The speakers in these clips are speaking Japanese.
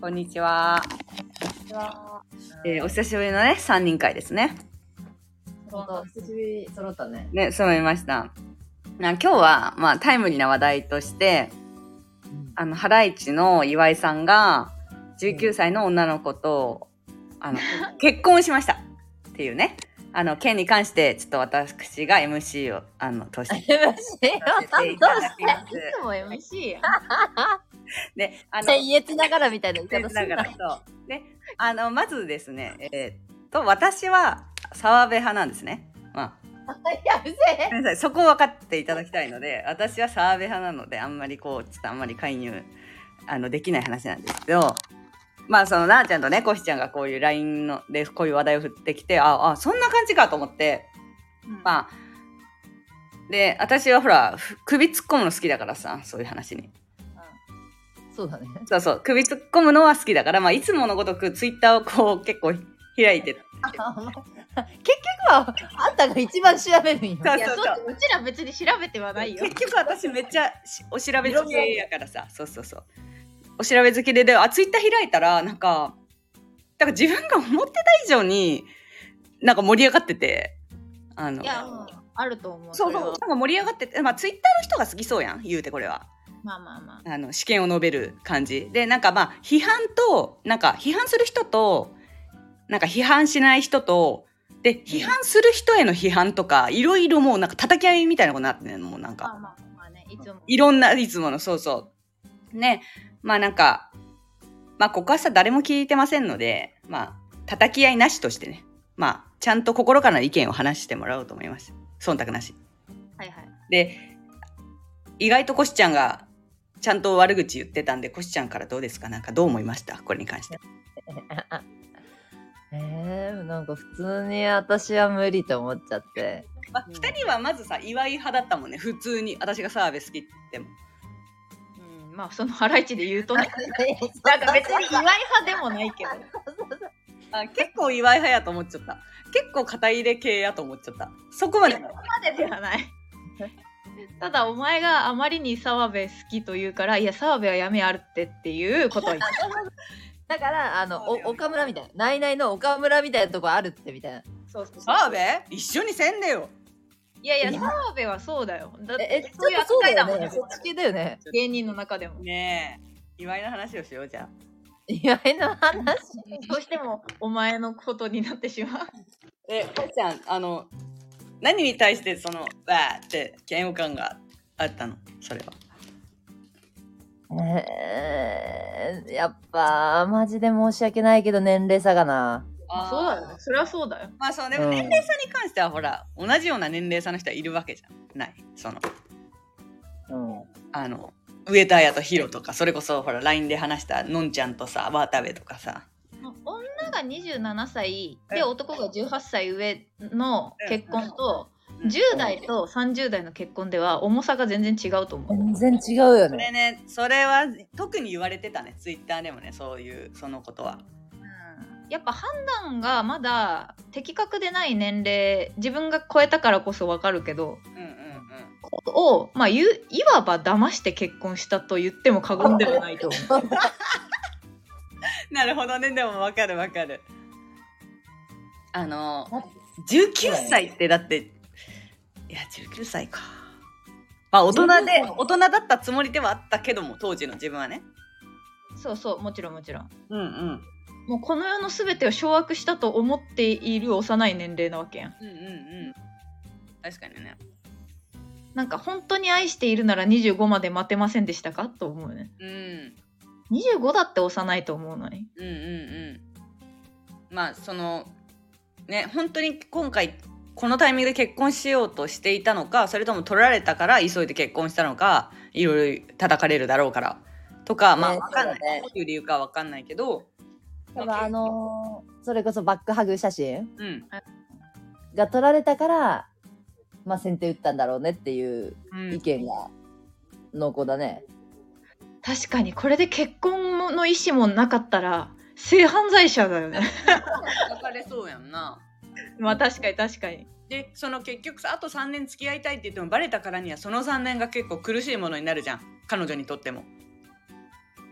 こんにちは。えーお久しぶりのね、3人会ですね。本当久しぶり揃ったね。ね、揃いました。な今日は、まあ、タイムリーな話題として、あの、ハライチの岩井さんが、19歳の女の子と、あの、結婚しました。っていうね。あの、件に関して、ちょっと私が MC を、あの、として。MC させていただきます。つも MC やん。で、あの、僭越ながらみたいな言い方するなだから。そう。で、あの、まずですね、えーっと、私は澤部派なんですね。まあ、ごめんなさい、そこを分かっていただきたいので、私は澤部派なので、あんまりこう、ちょっとあんまり介入、あの、できない話なんですけど、まあ、その、なあちゃんとね、コシちゃんがこういう LINE ので、こういう話題を振ってきて、あ、あ、そんな感じかと思って、まあ、で、私はほら、ふ首突っ込むの好きだからさ、そういう話に。そうだね。そうそう、首突っ込むのは好きだから、まあ、いつものごとくツイッターをこう、結構開いて、結局は、あんたが一番調べるんよ。いや、そうそうそうそううちら別に調べてはないよ。結局私めっちゃしお調べ好きやからさ、そうそうそう。お調べ好きで、で、あ、ツイッター開いたら、なんか、だから自分が思ってた以上に、なんか盛り上がってて、あのい、や、うんあると思う。そうそう、なんか盛り上がってて、まあツイッターの人が好きそうやん、言うてこれは。まあまあまあ。あの試験を述べる感じでなんかまあ批判となんか批判する人となんか批判しない人とで批判する人への批判とかいろいろもうなんか叩き合いみたいなことになってんのもうなんかまあまあまあね、いつも。いろんないつものそうそうねまあなんかまあここはさ誰も聞いてませんのでまあ叩き合いなしとしてね。まあちゃんと心からの意見を話してもらおうと思います。忖度なし。はいはい。で意外とコシちゃんがちゃんと悪口言ってたんでコシちゃんからどうですか？なんかどう思いました？これに関して。えー、なんか普通に私は無理と思っちゃって。まあ、2人はまずさ岩井派だったもんね。普通に。私が澤部好きって言っても。うん、まあそのハライチで言うとね。なんか別に岩井派でもないけど。あ結構岩井派やと思っちゃった結構肩入れ系やと思っちゃったそこまで までではない。ただお前があまりに澤部好きと言うから、いや澤部はやめあるってっていうこと。だから、あの、岡村みたいな。ナイナイの岡村みたいなとこあるってみたいな。そうそう。澤部？一緒にせんでよいやいや、澤部はそうだよ。だっえ、え、てちそういうょっとそうだよ扱いだもんねね。。そっち系だよね。芸人の中でも。ねえ岩井の話をしようじゃあ岩井の話？どうしてもお前のことになってしまう。えコシちゃんあの何に対してそのわーって嫌悪感があったの？それはえー、やっぱ、マジで申し訳ないけど年齢差がな。まあそうだよね。それはそうだよ。まあそうでもうん年齢差に関してはほら、同じような年齢差の人はいるわけじゃないそのうん。あの上田彩とヒロとかそれこそほら LINE で話したのんちゃんとさ渡部とかさ女が27歳でうん男が18歳上の結婚とうん10代と30代の結婚では重さが全然違うと思う。全然違うよそれね。ねそれは特に言われてたねツイッターでもねそういうそのことはやっぱ判断がまだ的確でない年齢自分が超えたからこそ分かるけどうんうんうん。を、まあ、いわば騙して結婚したと言っても過言ではないと思う。なるほどね。でもわかるわかる。あの19歳ってだっていや19歳か。まあ大人で大人だったつもりではあったけども当時の自分はね。そうそうもちろんもちろん。うんうんもうこの世の全てを掌握したと思っている幼い年齢なわけやん。うんうんうん。確かにね。なんか本当に愛しているなら25まで待てませんでしたか？と思うね。うん。25だって幼いと思うのに。うんうんうん。まあそのね本当に今回このタイミングで結婚しようとしていたのかそれとも取られたから急いで結婚したのかいろいろ叩かれるだろうからとかまあねわかんない、そうだね。どういう理由かわかんないけど多分あのーそれこそバックハグ写真うん、が撮られたから、まあ先手打ったんだろうねっていううん。意見が濃厚だね。確かにこれで結婚の意思もなかったら性犯罪者だよね。叩かれそうやんな。まあ確かに確かに。でその結局さあと3年付き合いたいって言ってもバレたからにはその3年が結構苦しいものになるじゃん。彼女にとっても。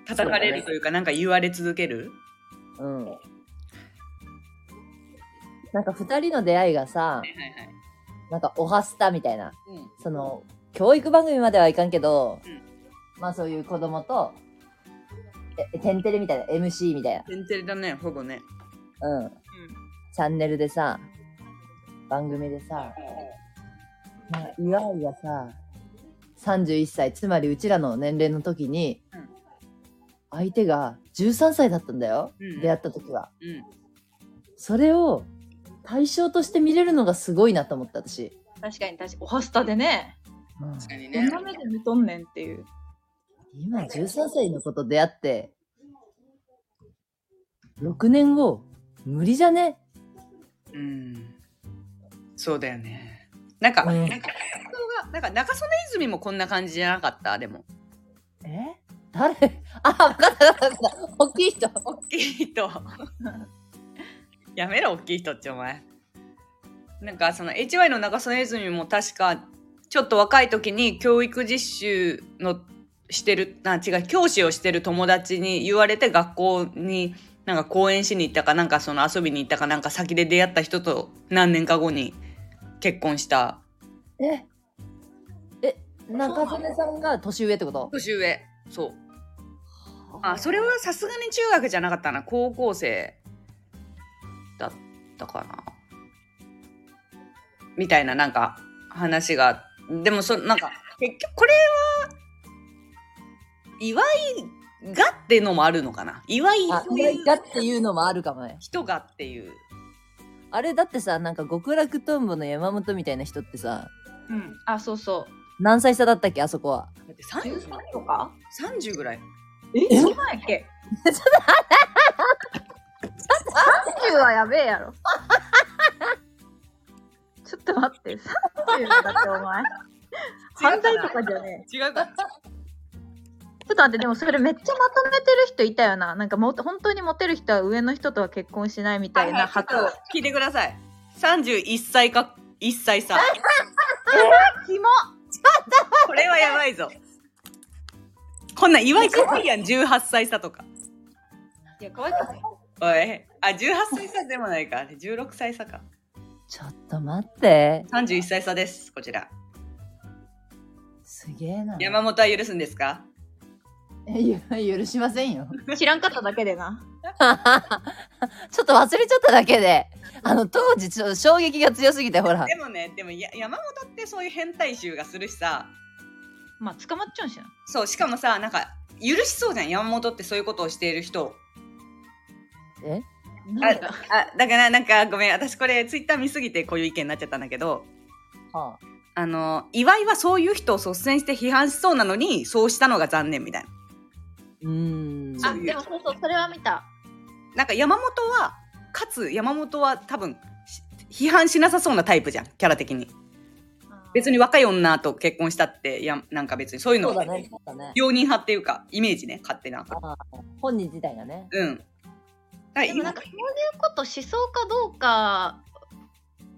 叩かれるというかなんか言われ続けるうん。なんか二人の出会いがさ、はいはいなんかおはスタみたいな、うん。その、教育番組まではいかんけど、うん。まあそういう子供と、え、テンテレみたいな、MC みたい天てれだねほぼね。な、うん。チャンネルでさ、番組でさ、まあ、岩井がさ、31歳、つまりうちらの年齢の時に、うん。相手が13歳だったんだよ、うん出会った時は。うんそれを対象として見れるのがすごいなと思った私。確かに確かに。おはスタでね。うん確かにねどんな目で見とんねんっていう。今13歳の子と出会って、6年後、無理じゃね？うんそうだよねなんか、うんなんかなんか中曽根泉もこんな感じじゃなかった？でもえ？誰？あ、わかったわかったわかった。大きい人。大きい人やめろ大きい人ってお前。なんかその HY の中曽根泉も確かちょっと若い時に教育実習のしてるあ違う教師をしてる友達に言われて学校になんか講演しに行ったかなんかその遊びに行ったかなんか先で出会った人と何年か後に結婚した。え？え、中曽根さんが年上ってこと？年上。そうあそれはさすがに中学じゃなかったな高校生だったかなみたいななんか話がでもそなんか結局これは祝いがってのもあるのかな祝いあ、意外だっていうのもあるかもね。人がっていうあれだってさ、なんか極楽とんぼの山本みたいな人ってさ、うん。あ、そうそう。何歳差だったっけあそこは。だって 30, 13とか？30ぐらいえそんなんやっけ ?30 はやべえやろ。ちょっと待って、30だ ってお前。犯罪とかじゃねえ。違うかちょっと待って、でもそれめっちゃまとめてる人いたよな。なんかも本当にモテる人は上の人とは結婚しないみたいなはい発はい。ちょっと聞いてください。31歳か1歳差キモ。これはやばいぞこんなん祝い可愛いやん18歳差とかいや、可愛くない。おいあ18歳差でもないか16歳差かちょっと待って。31歳差ですこちらすげえな。山本は許すんですか？えゆ許しませんよ。知らんかっただけでな。ちょっと忘れちゃっただけで。あの、当時ちょっと衝撃が強すぎて、ほら。でもねでもや山本ってそういう変態臭がするしさまあ、捕まっちゃうんしな。そうしかもさなんか許しそうじゃん。山本ってそういうことをしている人。え？あなんか。あだからなんかごめん。私これツイッター見すぎてこういう意見になっちゃったんだけど。はあの岩井はそういう人を率先して批判しそうなのにそうしたのが残念みたいな。うーん。あ、でもそうそう、それは見た。なんか山本はかつ山本は多分し批判しなさそうなタイプじゃん。キャラ的に別に若い女と結婚したってやなんか別にそういうのそうだね。そうだね。容認派っていうかイメージね勝手なあ本人自体がね。うんでもなんかそういうことしそうかどうか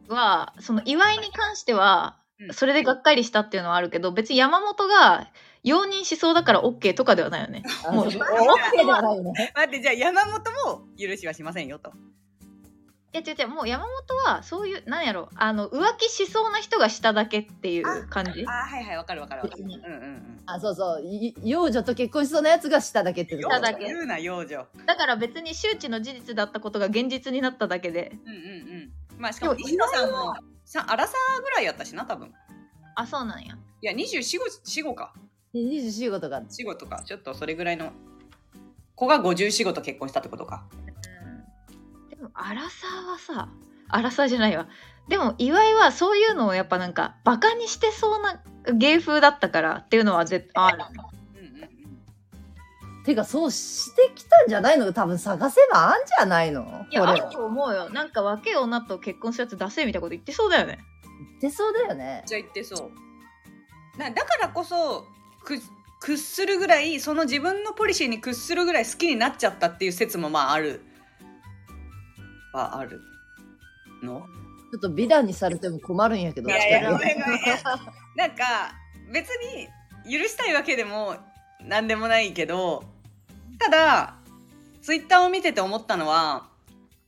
はその祝いに関してはうんそれでがっかりしたっていうのはあるけど別に山本が容認しそうだから OK とかではないよね。あもうそうオッケーではないよね。待ってじゃあ山本も許しはしませんよといや違う違う。もう山本はそういうなんやろ。あの浮気しそうな人がしただけっていう感じ。あはいはいわかるわかるわかる。別にうんうん。うんあ、そうそう。い幼女と結婚しそうなやつがしただけってこと。しただけ。言うな幼女。だから別に周知の事実だったことが現実になっただけで。うんうんうん。まあしかもでも西野さんもさアラサーぐらいやったしな多分。あそうなんや。いや2425か。24号とか。4とか。ちょっとそれぐらいの子が54と結婚したってことかでもアラサーはさアラサーじゃないわ。でも岩井はそういうのをやっぱなんかバカにしてそうな芸風だったからっていうのは絶対ある。うんうんうんてか、そうしてきたんじゃないの？多分探せばあんじゃないの？いやあると思うよ。なんか若い女と結婚するやつ出せみたいなこと言ってそうだよね。言ってそうだよね。じゃあ言ってそう。なだからこそく屈するぐらいその自分のポリシーに屈するぐらい好きになっちゃったっていう説もまああるはあるの？ちょっと美談にされても困るんやけど。いやいやごめんごめん。なんか別に許したいわけでも何でもないけどただツイッターを見てて思ったのは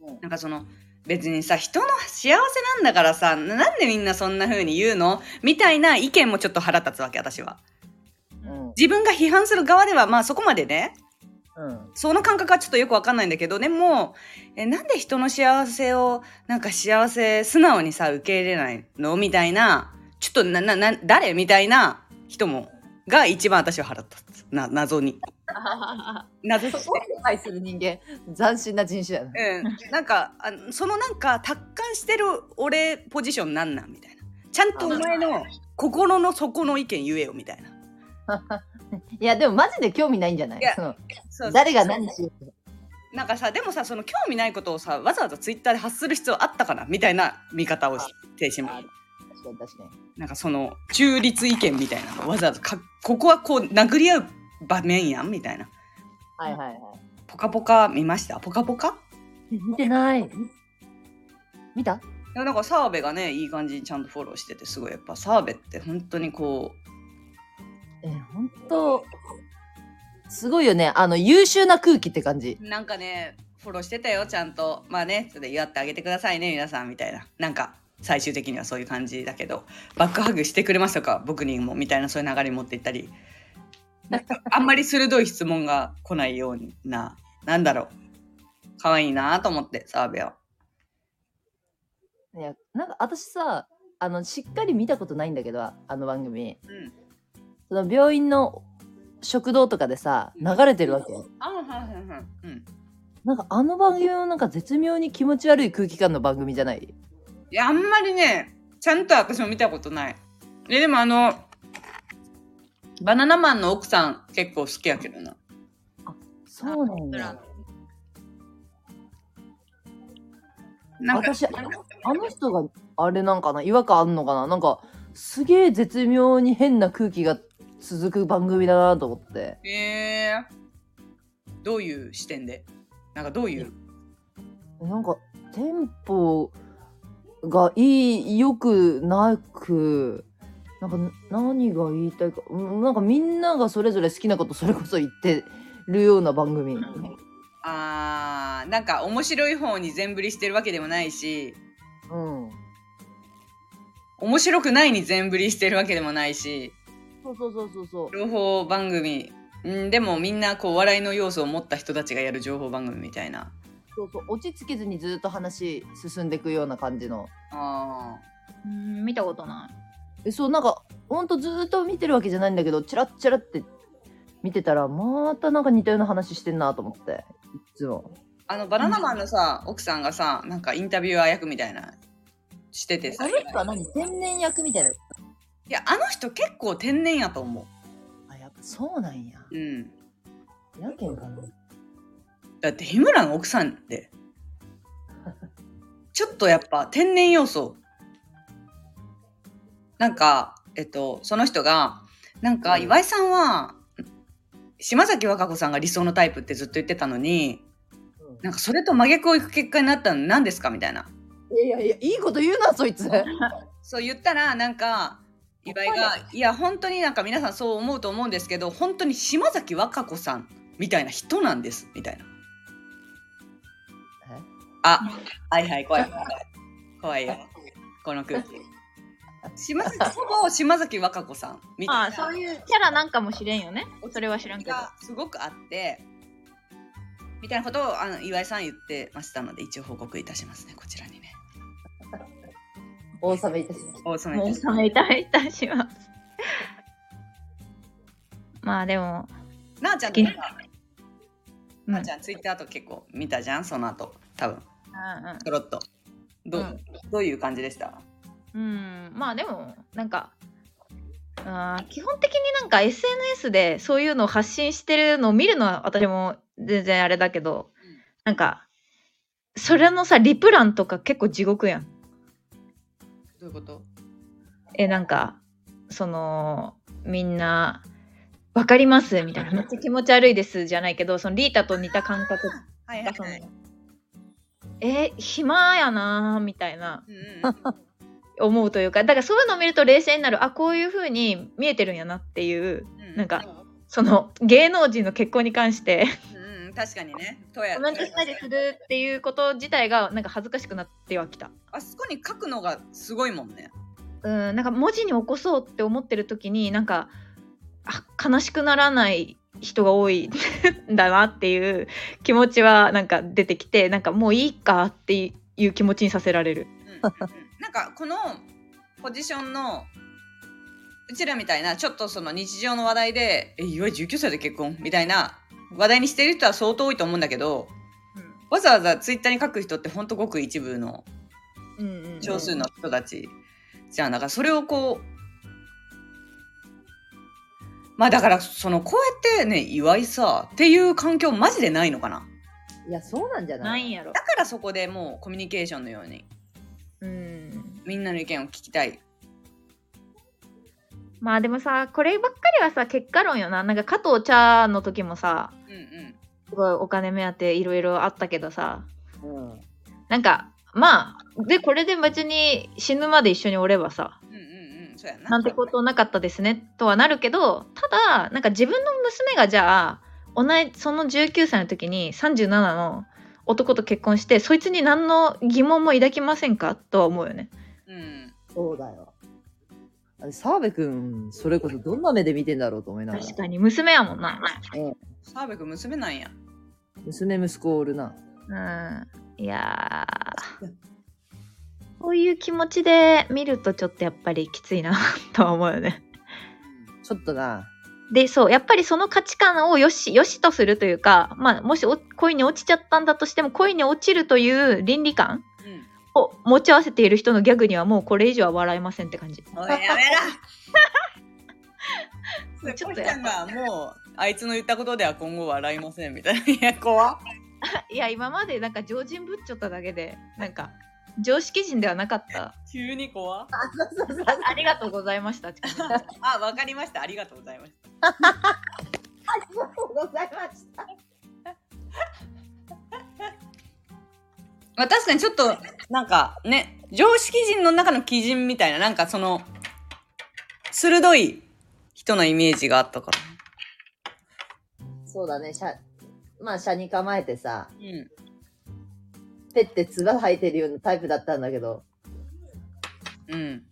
うん。なんかその別にさ人の幸せなんだからさなんでみんなそんな風に言うの？みたいな意見もちょっと腹立つわけ私は。うん。自分が批判する側ではまあそこまでねうん。その感覚はちょっとよくわかんないんだけどでもえなんで人の幸せをなんか幸せ素直にさ受け入れないのみたいなちょっとななな誰みたいな人もが一番私は腹立つ。な謎に。謎としてそこを理解する人間斬新な人種やなうん、なんかあそのなんか達観してる俺ポジションなんなんみたいな。ちゃんとお前の心の底の意見言えよみたいないやでもマジで興味ないんじゃない？いやそのそう誰が何しよ。うとなんかさでもさその興味ないことをさわざわざツイッターで発する必要あったかなみたいな見方をしてしまう。確かに確かに。なんかその中立意見みたいなのわざわざかここはこう殴り合う場面やんみたいな。はいはいはい。ポカポカ見ました？ポカポカ？見てない。見た？いやなんか澤部がねいい感じにちゃんとフォローしててすごいやっぱ澤部って本当にこえ本当すごいよね。あの優秀な空気って感じ。うなんかねフォローしてたよちゃんと。まあねちょっと祝ってあげてくださいね皆さんみたいな。なんか最終的にはそういう感じだけど。バックハグしてくれましたか？僕にもみたいなそういう流れに持っていったり。なんかあんまり鋭い質問が来ないようななんだろう。可愛いなと思って澤部は。いやなんか私さあのしっかり見たことないんだけどあの番組。うんその病院の食堂とかでさ流れてるわけ。あはいはいはい。うん。なんかあの番組もなんか絶妙に気持ち悪い空気感の番組じゃない？いやあんまりねちゃんと私も見たことない。えでもあのバナナマンの奥さん結構好きやけどな。そうなんだなんか私ああの人があれなんかな？違和感あんのかな？なんかすげえ絶妙に変な空気が続く番組だなと思って。えー、どういう視点で？なんかどういう？なんかテンポがいいよくなくなんか何が言いたいかうんなんかみんながそれぞれ好きなことそれこそ言ってるような番組。あーなんか面白い方に全振りしてるわけでもないし。うん。面白くないに全振りしてるわけでもないしそうそうそうそうそう。情報番組。んでもみんなこう笑いの要素を持った人たちがやる情報番組みたいな。そうそう。落ち着けずにずっと話進んでいくような感じの。あうん見たことない。えそうなんかほんとずっと見てるわけじゃないんだけどチラッチラって見てたらまたなんか似たような話してんなと思って。いつも。あのバナナマンのさ奥さんがさなんかインタビュアー役みたいなしててさ。あの人は何？天然役みたいないやあの人結構天然やと思あやっぱそうなんや。ううん。やけんかな。だって日村の奥さんって ちょっとやっぱ天然要素。なんかえっとその人がなんかうん。岩井さんは島崎和歌子さんが理想のタイプってずっと言ってたのになんかそれと真逆をいく結果になったの何ですかみたいな。いやいやいいこと言うなそいつ。そう言ったらなんか岩井が「いや本当になんか皆さんそう思うと思うんですけど本当に島崎和歌子さんみたいな人なんです」みたいな。あはいはい怖い怖い怖いよこの空気。島崎ほぼ島崎和歌子さんみたいなああそういうキャラなんかもしれんよねそれは知らんけどがすごくあってみたいなことをあの岩井さん言ってましたので一応報告いたしますねこちらにね。お納めいたしましお納めいたします。ますまあでもなあちゃんとなあちゃんツイッターと結構見たじゃん？その後多分。うんちょろっと。どう,、うん。どういう感じでした？うん。まあでもなんかあー基本的になんか SNS でそういうのを発信してるのを見るのは私も全然あれだけど、うん。なんかそれのさリプランとか結構地獄やんどういうこと？えなんかそのみんな「わかります」みたいな「めっちゃ気持ち悪いです」じゃないけどそのリータと似た感覚。はいがそのえ暇やなーみたいな。うんうん思うというかだからそういうのを見ると冷静になる。あこういう風に見えてるんやなっていう。うん。なんかその芸能人の結婚に関して確かにねとやコメントしたりするっていうこと自体がなんか恥ずかしくなってはきた。あそこに書くのがすごいもんねうん、なんか文字に起こそうって思ってる時になんかあ悲しくならない人が多いん だなっていう気持ちはなんか出てきてなんかもういいかっていう気持ちにさせられる。うんうんなんかこのポジションのうちらみたいなちょっとその日常の話題で「え岩井19歳で結婚?」みたいな話題にしてる人は相当多いと思うんだけどわざわざツイッターに書く人ってほんとごく一部のうんうんうん。少数の人たち。じゃんだからそれをこうまあだからそのこうやってね岩井さっていう環境マジでないのかな。いやそうなんじゃなないんやろ。だ。からそこでもうコミュニケーションのようにうん、みんなの意見を聞きたい。まあでもさこればっかりはさ結果論よな。なんか加藤茶の時もさうんうんすごいお金目当ていろいろあったけどさ。うん。なんかまあでこれで別に死ぬまで一緒におればさうんうんうん。そうやな。なんてことなかったですねとはなるけどただなんか自分の娘がじゃあ同いその19歳の時に37の男と結婚してそいつに何の疑問も抱きませんか？とは思うよね。うん。そうだよ澤部君それこそどんな目で見てんだろうと思いながら。確かに娘やもんな。澤部君娘なんや。娘息子おるな。うん。いやー。こういう気持ちで見るとちょっとやっぱりきついなとは思うよね。ちょっとな。でそうやっぱりその価値観をよしよしとするというか、まあ、もしお恋に落ちちゃったんだとしても恋に落ちるという倫理観うんを持ち合わせている人のギャグにはもうこれ以上は笑えませんって感じ。おいやめろ。そちょっとれこいちゃん。がもうあいつの言ったことでは今後笑いませんみたいな。いや怖っ。いや今までなんか常人ぶっちょっただけでなんか常識人ではなかった。急に怖っ。ありがとうございました。あわかりました。ありがとうございましありがとうございましたた、まあ、確かにちょっとなんかね常識人の中の基準みたいななんかその鋭い人のイメージがあったから。そうだね。車まあ車に構えてさうん。ペッてつば吐いてるようなタイプだったんだけど。うん。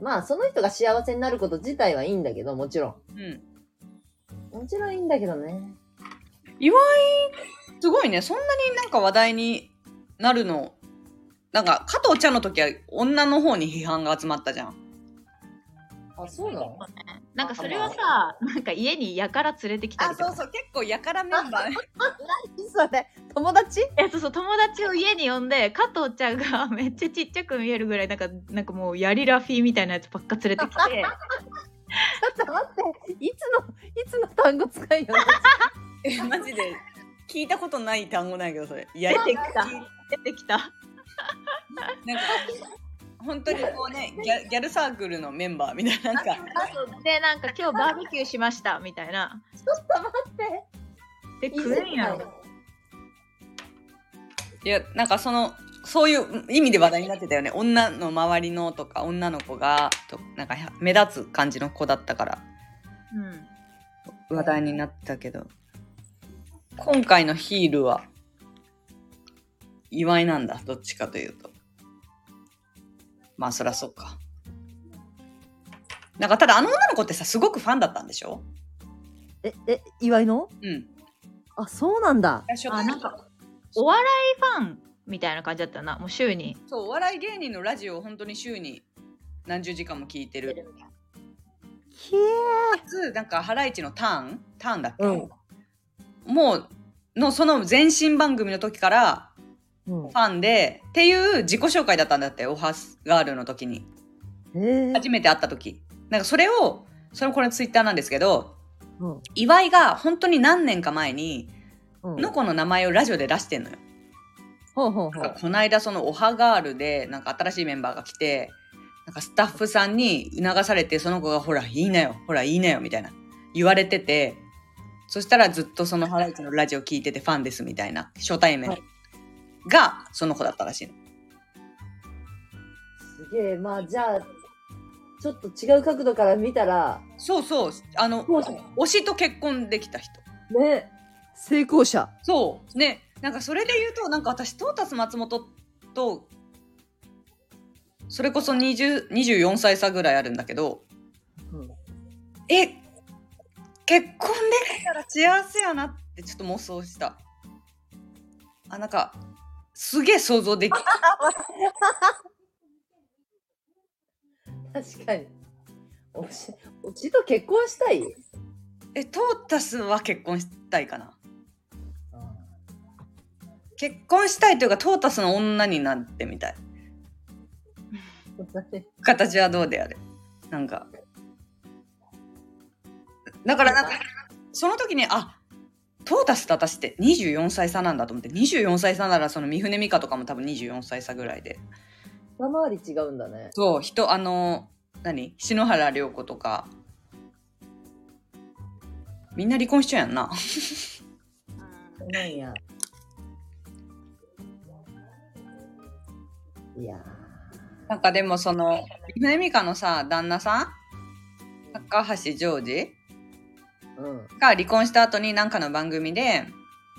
まあその人が幸せになること自体はいいんだけどもちろうん。んもちろんいいんだけどね。岩井すごいね。そんなになんか話題になるの。なんか加藤茶の時は女の方に批判が集まったじゃん。あそうなの？なんかそれはさなんか家にやから連れてきたりとか。そう結構やからメンバー。それ？友達？えそうそう友達を家に呼んで加藤ちゃんがめっちゃちっちゃく見えるぐらいなんかなんかもうヤリラフィーみたいなやつばっか連れてきて。ちょっと待っていつのいつの単語使いよ えマジで聞いたことない単語なんやけどそれ。いや出てきた。出てきた。なんか本当にこうね ギャギャルサークルのメンバーみたいななんか。でなんか今日バーベキューしましたみたいな。ちょっと待って。で食えんやろ。いやなんかそのそういう意味で話題になってたよね。女の周りのとか女の子がとなんか目立つ感じの子だったから。うん。話題になってたけど今回のヒールは岩井なんだ。どっちかというと。まあそりゃそうか。なんかただあの女の子ってさすごくファンだったんでしょ？ええ岩井の？うん。あそうなんだ。あなんかお笑いファンみたいな感じだったなもう週に。そうお笑い芸人のラジオを本当に週に何十時間も聞いてる。ひえかつなんかハライチのターン？ターンだっけ、うんもうのその前身番組の時からうん。ファンでっていう自己紹介だったんだってオハスガールの時に。え。初めて会った時。なんかそれをそれこれツイッターなんですけどうん。岩井が本当に何年か前にうん。この子の名前をラジオで出してんのよ。ほうほうほう。この間そのオハガールでなんか新しいメンバーが来てなんかスタッフさんに促されてその子がほらいいなよほらいいなよみたいな言われててそしたらずっとそのハライチのラジオ聞いててファンですみたいな初対面はい。がその子だったらしいの。すげえ。まあじゃあちょっと違う角度から見たら、そうそう。あの推しと結婚できた人。ね。成功者。そう。ね。なんかそれで言うとなんか私トータス松本とそれこそ20 24歳差ぐらいあるんだけどうん。え結婚できたら幸せやなってちょっと妄想した。あなんかすげえ想像でき確かに。おし、おしと結婚したい？えトータスは結婚したいかな。結婚したいというかトータスの女になってみたい。形はどうであれ。なんかだからなんかその時にあトータスと私って24歳差なんだと思って24歳差ならその三船美香とかも多分24歳差ぐらいで。二回り違うんだね。そう人あの何？篠原涼子とか。みんな離婚しちゃうやんな。なんや。いやなんかでもその三船美香のさ旦那さん？高橋ジョージ？が離婚した後に何かの番組で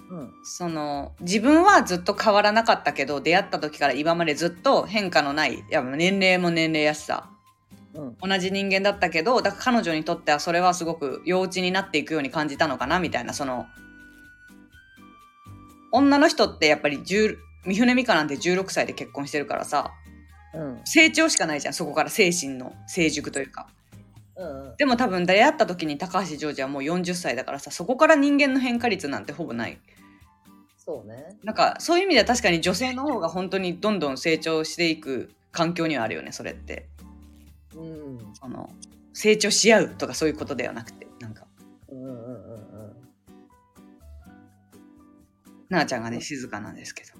うん。その自分はずっと変わらなかったけど出会った時から今までずっと変化のないいや年齢も年齢やしさうん。同じ人間だったけどだから彼女にとってはそれはすごく幼稚になっていくように感じたのかなみたいなその女の人ってやっぱり10三船美香なんて16歳で結婚してるからさうん。成長しかないじゃんそこから精神の成熟というかうん。でも多分出会った時に高橋ジョージはもう40歳だからさそこから人間の変化率なんてほぼないそうね。なんかそういう意味では確かに女性の方が本当にどんどん成長していく環境にはあるよねそれってうん。その成長し合うとかそういうことではなくてなんかうんうんうんうん。なあちゃんがね静かなんですけど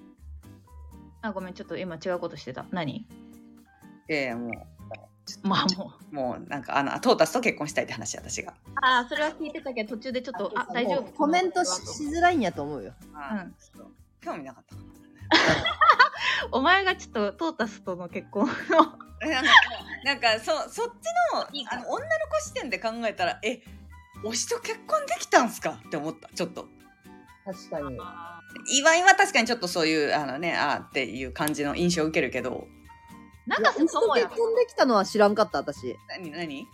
あごめんちょっと今違うことしてた何？ええも まあもう。うもうなんかあのトータスと結婚したいって話私が。ああそれは聞いてたけど途中でちょっとあ大丈夫？コメントししづらいんやと思うよ。うん。そう興味なかった。か お前がちょっとトータスとの結婚を。ななんかなんかそそっちのいいか。あの女の子視点で考えたらえ推しと結婚できたんすか？って思ったちょっと。確かに。岩井は確かにちょっとそういうあのねあーっていう感じの印象を受けるけど永瀬智也結婚できたのは知らんかった、私。何何？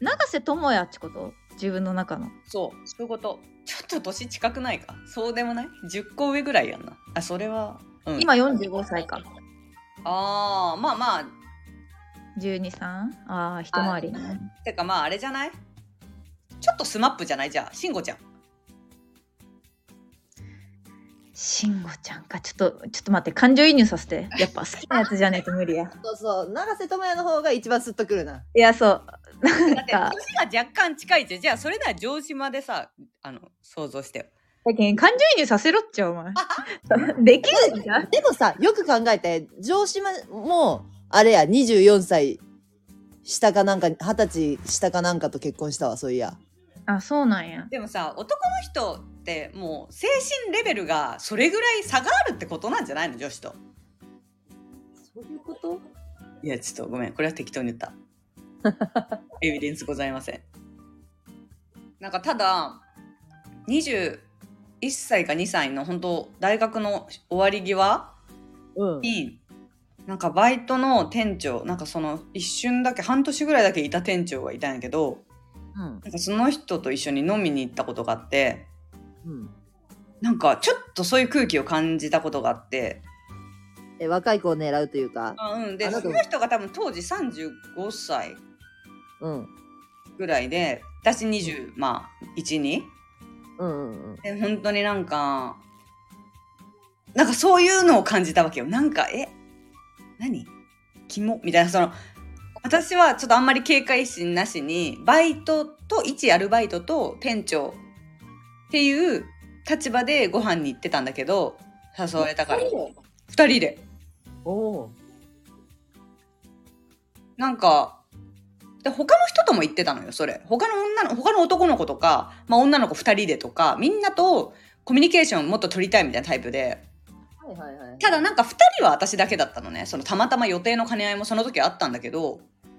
永瀬智也ってこと？自分の中の。そうそういうこと。ちょっと年近くないか？そうでもない ?10 個上ぐらいやんな。あそれは、うん、今45歳か。ああまあまあ。123ああ一回りね。てかまああれじゃない？ちょっとスマップじゃない？じゃあ慎吾ちゃん慎吾ちゃんか。ちょっとちょっと待って感情移入させて。やっぱ好きなやつじゃねえと無理や。そうそう、永瀬智也の方が一番スッとくるな。いやそう。だなんってか年が若干近いじゃん。じゃあそれなら城島でさあの想像してよ。だけん感情移入させろっちゃお前。できるんじゃん？でもさ、よく考えて、城島も、あれや、24歳下かなんか、20歳下かなんかと結婚したわ、そういや。あそうなんや。でもさ男の人ってもう精神レベルがそれぐらい差があるってことなんじゃないの女子と。そういうこと？いやちょっとごめん。これは適当に言った。エビデンスございません。なんかただ21歳か2歳の本当大学の終わり際うん。になんかバイトの店長なんかその一瞬だけ半年ぐらいだけいた店長がいたんやけどうん。なんかその人と一緒に飲みに行ったことがあってうん。なんかちょっとそういう空気を感じたことがあって。え、若い子を狙うというか。あうん。でその人が多分当時35歳。うん。ぐらいで私20まあ12うんうんうん。で本当になんかなんかそういうのを感じたわけよ。なんかえ何？キモみたいな。その私はちょっとあんまり警戒心なしにバイトと一アルバイトと店長っていう立場でご飯に行ってたんだけど誘われたから。2人で？おおなんかで他の人とも行ってたのよそれ。他の女の他の男の子とか、まあ、女の子2人でとかみんなとコミュニケーションもっと取りたいみたいなタイプで。ー。はいはいはい。ただなんか2人は私だけだったのね。そのたまたま予定の兼ね合いもその時あったんだけど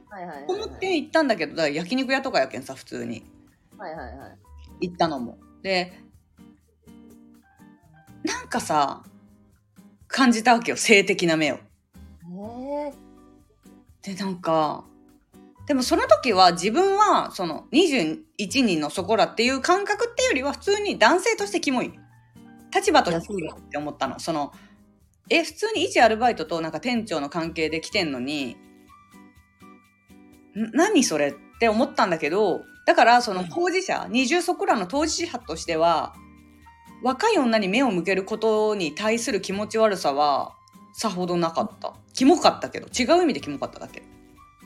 はいはいはい。思って行ったんだけどだから焼肉屋とかやけんさ普通に。はいはいはい。行ったのもでなんかさ感じたわけよ性的な目を。でなんかでもその時は自分はその21人のそこらっていう感覚っていうよりは普通に男性としてキモい。立場としてキモいって思ったの。そのえ普通に一アルバイトとなんか店長の関係で来てんのにん何それって思ったんだけどだからその当事者二重そこらの当事者としては若い女に目を向けることに対する気持ち悪さはさほどなかった。キモかったけど違う意味でキモかっただけ。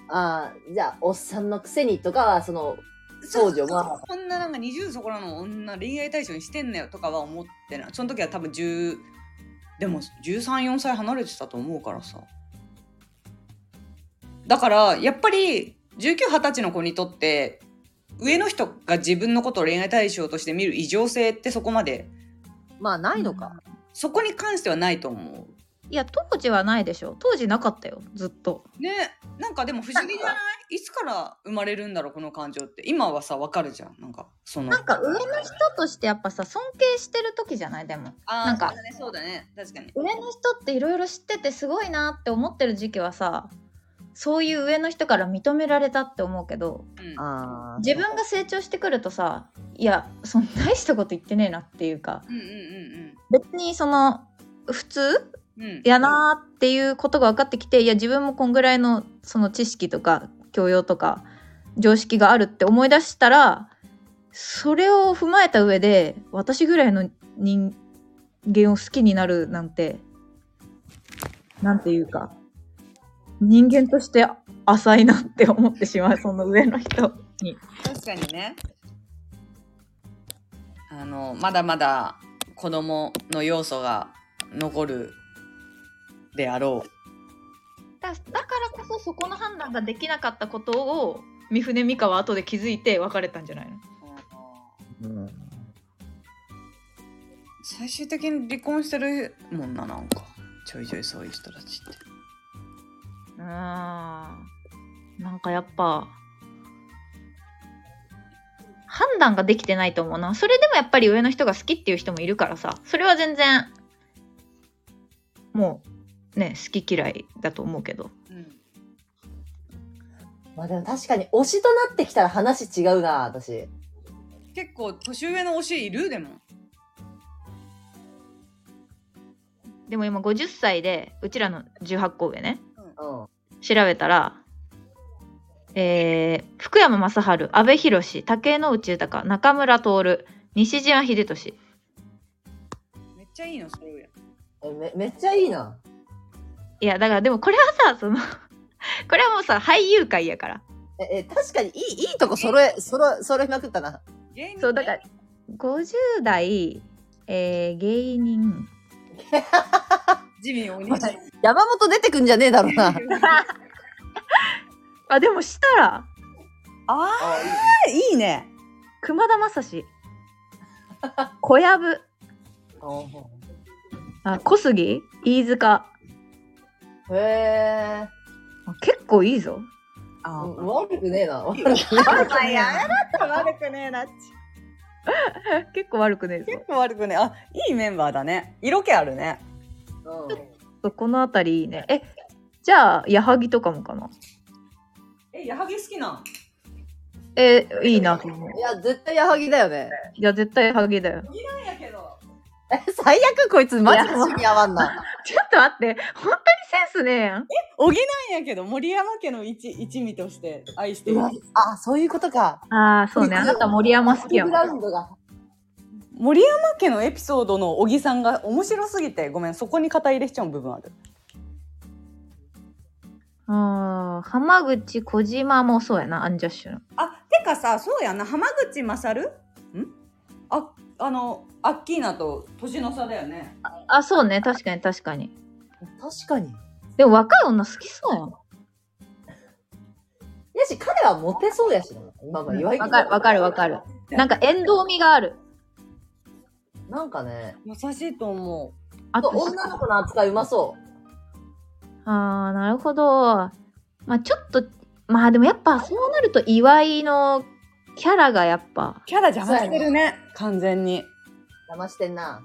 ああ、じゃあ、おっさんのくせにとかは、その、少女は。こんななんか20そこらの女恋愛対象にしてんなよとかは思ってない。その時は多分10でも134歳離れてたと思うからさ。だからやっぱり1920歳の子にとって上の人が自分のことを恋愛対象として見る異常性ってそこまで？まあ、ないのか。そこに関してはないと思いや当時はないでしょ。当時なかったよ。ずっと。うね。なんかでも不思議じゃない？いつから生まれるんだろうこの感情って。今はさわかるじゃん。なんかその。なんか上の人としてやっぱさ尊敬してる時じゃない？でも。あーなんか。そうだねそうだね。確かに。上の人っていろいろ知っててすごいなって思ってる時期はさそういう上の人から認められたって思うけどうん。自分が成長してくるとさいやそんな大したこと言ってねえなっていうかうんうんうん別にその普通うんうん。やなーっていうことが分かってきていや自分もこんぐらいのその知識とか教養とか常識があるって思い出したらそれを踏まえた上で私ぐらいの人間を好きになるなんてなんていうか人間として浅いなって思ってしまう その上の人に。確かにね。あのまだまだ子供の要素が残るであろだだからこそそこの判断ができなかったことを三船美香は後で気づいて別れたんじゃないの？ううん。最終的に離婚してるもんななんか。ちょいちょいそういう人たちってうーん。なんかやっぱ判断ができてないと思うな。それでもやっぱり上の人が好きっていう人もいるからさ。それは全然もうね好き嫌いだと思うけど。うん。まあでも確かに推しとなってきたら話違うな、私。結構年上の推しいる？でも。でも今50歳でうちらの18個上ね。うん。調べたらえー、福山雅治阿部寛竹野内豊中村徹西島秀俊。めっちゃいいのそうやえめめっちゃいいな。いやだからでもこれはさその これはもうさ俳優界やから。え、え、確かにいい、いいとこ揃え、揃え、揃えまくったな。芸人そうだから50代、えー、芸人 ジミーお兄ちゃん山本出てくんじゃねえだろうな。あでもしたら。ああーいいね。熊田正史小籔。いいあ小杉？飯塚。へえ。あ結構いいぞ。あ悪くねえな。悪くね悪くねえな悪くねえなっち。結構悪くねえぞ。結構悪くね。えあいいメンバーだね。色気あるねそうこの辺りいいね。えじゃあ矢作とかもかな？え矢作好きなん？えいいな。と思ういや、絶対矢作だよね。いや絶対矢作だよ。なんやけど。え、最悪こいつマジで趣味合わんな。ちょっと待って。本当にセンスねえやん。小木なんやけど森山家の一一味として愛してる。あ、そういうことか。ああそうね。あなた森山好きやんラウンドが。森山家のエピソードの小木さんが面白すぎてごめんそこに肩入れしちゃう部分ある。あー浜口小島もそうやなアンジャッシュの。あてかさそうやな浜口勝ん？ああのアッキーナと年の差だよね。あそうね確かに確かに。確かに。でも若い女好きそうやんやし、彼はモテそうやしな。まあまあ、言わわかるわかるわかる。なんか縁遠味があるなんかね、優しいと思う。あと女の子の扱いうまそあーなるほど。まあちょっとまあでもやっぱそうなると岩井のキャラがやっぱ。キャラ邪魔してるね完全に。う。騙してんな。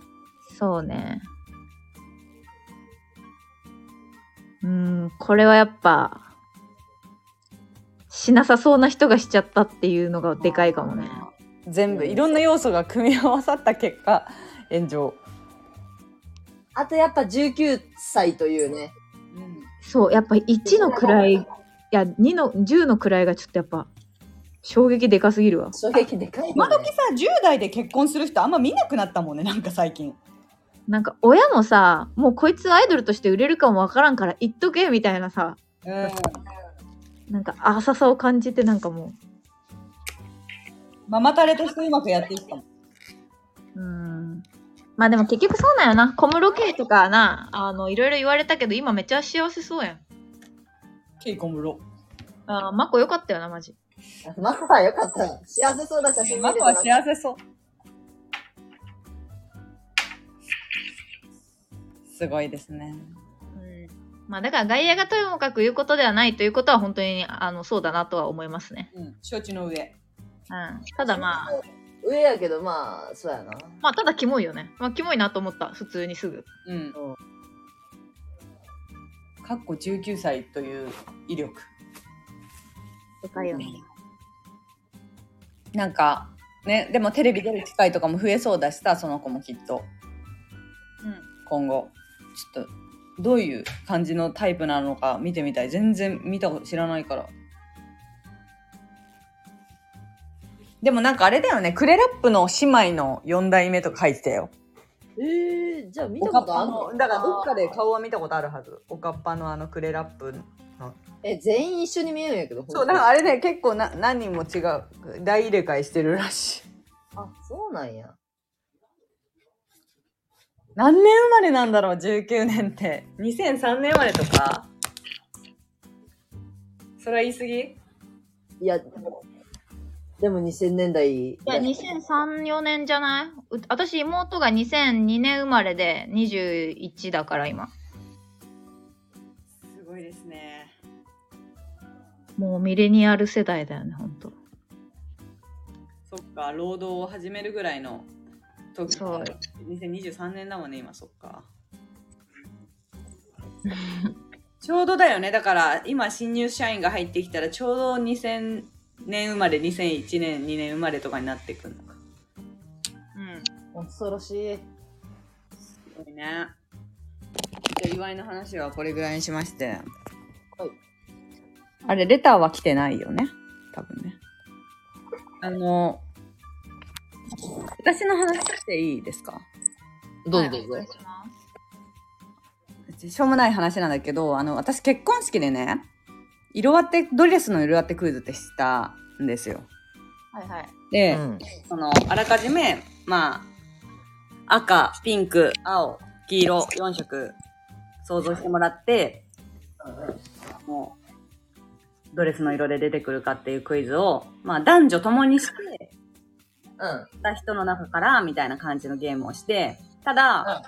そうね。うんこれはやっぱしなさそうな人がしちゃったっていうのがでかいかもね全部いろんな要素が組み合わさった結果炎上、あとやっぱ19歳というね。そうやっぱ1の位いや2の10の位がちょっとやっぱ衝撃でかすぎるわ。衝撃でかいよ、ね。今時さ10代で結婚する人あんま見なくなったもんねなんか最近。なんか親もさもうこいつアイドルとして売れるかもわからんから言っとけみたいなさ。うん。なんか浅さを感じてなんかもママタレとしてうまくやっていったも。んううん。まあでも結局そうなんよな。小室圭とかな。あのいろいろ言われたけど今めっちゃ幸せそうやん。ケイコムロ。あーマコよかったよなマジ。マコさんよかった。幸せそうな写真見れたマコは幸せそう。すごいですね。うん。まあだから外野がともかく言うことではないということは本当にあのそうだなとは思いますね。うん。承知の上うん、ただまあ上やけどまあ、そうやな。まあただキモいよね。まあキモいなと思った普通にすぐ。うんうんかっこ19歳という威力でかいよね。なんかねでもテレビ出る機会とかも増えそうだしさその子もきっとうん。今後ちょっとどういう感じのタイプなのか見てみたい全然見たこと知らないからでもなんかあれだよね。クレラップの姉妹の4代目とか書いてたよ。えー、じゃあ見たことあんののだからどっかで顔は見たことあるはず。おかっぱのあのクレラップえ、全員一緒に見えるんやけど。そうだからあれね結構な何人も違う。大入れ替えしてるらしい。あ、そうなんや。何年生まれなんだろう19年って。2003年生まれとか。それは言い過ぎ？いや、でも2000年代。いいや2003、4年じゃない？う私妹が2002年生まれで21だから今。すごいですねもうミレニアル世代だよね、ほんと。そっか労働を始めるぐらいの時そう2023年だもんね今そっか ちょうどだよねだから今新入社員が入ってきたらちょうど2000年生まれ2001年2年生まれとかになってくるのか。うん。恐ろしい。すごいね。じゃあ祝いの話はこれぐらいにしまして。はい。あれレターは来てないよね？多分ね。あの私の話していいですか？どうぞどうぞ。はいお願い。します。しょうもない話なんだけどあの私結婚式でね色当てドレスの色当てクイズってしたんですよはいはい。で、うん。そのあらかじめまあ赤ピンク青黄色4色想像してもらってもうどれスの色で出てくるかっていうクイズを、まあ、男女ともにしてうん。た人の中からみたいな感じのゲームをしてただ、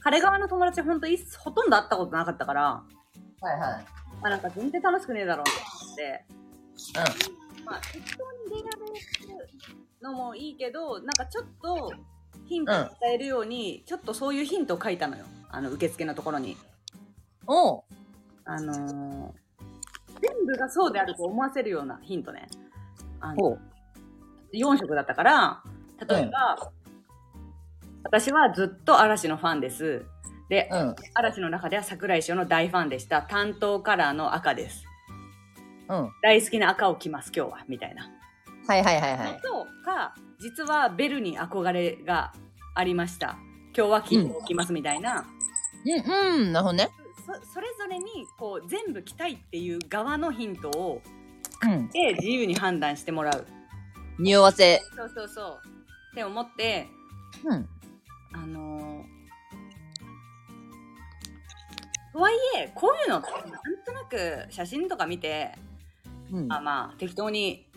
彼側の友達ほんといほとんど会ったことなかったから、はいはい。まあ、なんか全然楽しくねえだろうと思って。まあ、適当に出られるのもいいけどなんかちょっとヒントを伝えるように、ちょっとそういうヒントを書いたのよあの受付のところに。おう。あのー全部がそうであると思わせるようなヒントね。あのほう。4色だったから例えば、私はずっと嵐のファンです。で、うん。嵐の中では桜井翔の大ファンでした。担当カラーの赤です。うん。大好きな赤を着ます今日はみたいな。はいはいはいはい。とか実はベルに憧れがありました今日は黄色を着ますみたいな、うん、うん、なるほどね。そそれぞれにこう全部着たいっていう側のヒントをうん。で自由に判断してもらう匂わせ。そうそうそうって思ってうん。あのーとはいえこういうのってなんとなく写真とか見てうん。あまあ適当に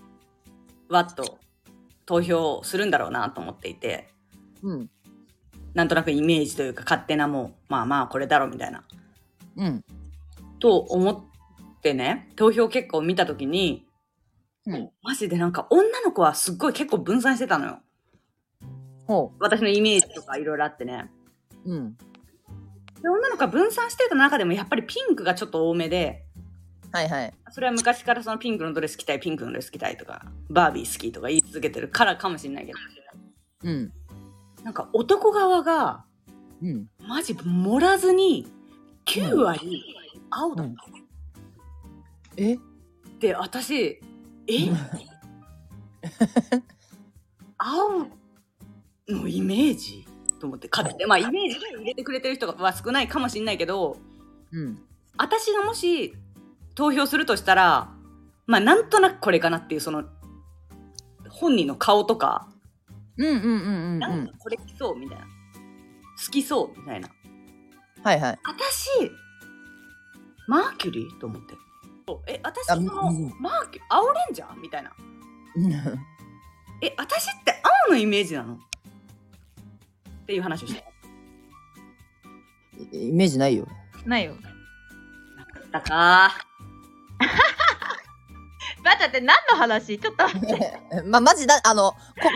わっと投票するんだろうなと思っていてうん。なんとなくイメージというか勝手なもうまあまあこれだろみたいなうん。と思ってね投票結果を見た時にうん。マジでなんか女の子はすっごい結構分散してたのよほ私のイメージとかいろいろあってねう。うん。で女の子が分散してた中でもやっぱりピンクがちょっと多めではいはい。それは昔からそのピンクのドレス着たいピンクのドレス着たいとかバービー好きとか言い続けてるからかもしれないけどうん。なんか男側がうん。マジ盛らずに9割青だった、え？で私え？青のイメージ？と思って勝手まあイメージで入れてくれてる人は少ないかもしれないけどうん。私がもし投票するとしたらまあなんとなくこれかなっていうその本人の顔とか、うんうんうんうんうなんんかこれ来そうみたいな。好きそうみたいな。はいはい。私マーキュリーと思って。そうえ私あそのうん。マーキュ青レンジャーみたいな。え私って青のイメージなの？っていう話をしてイメージないよ。ないよ。たか 待って待って、何の話？ちょっと待って。ま、マジだ、あの、こ、これ、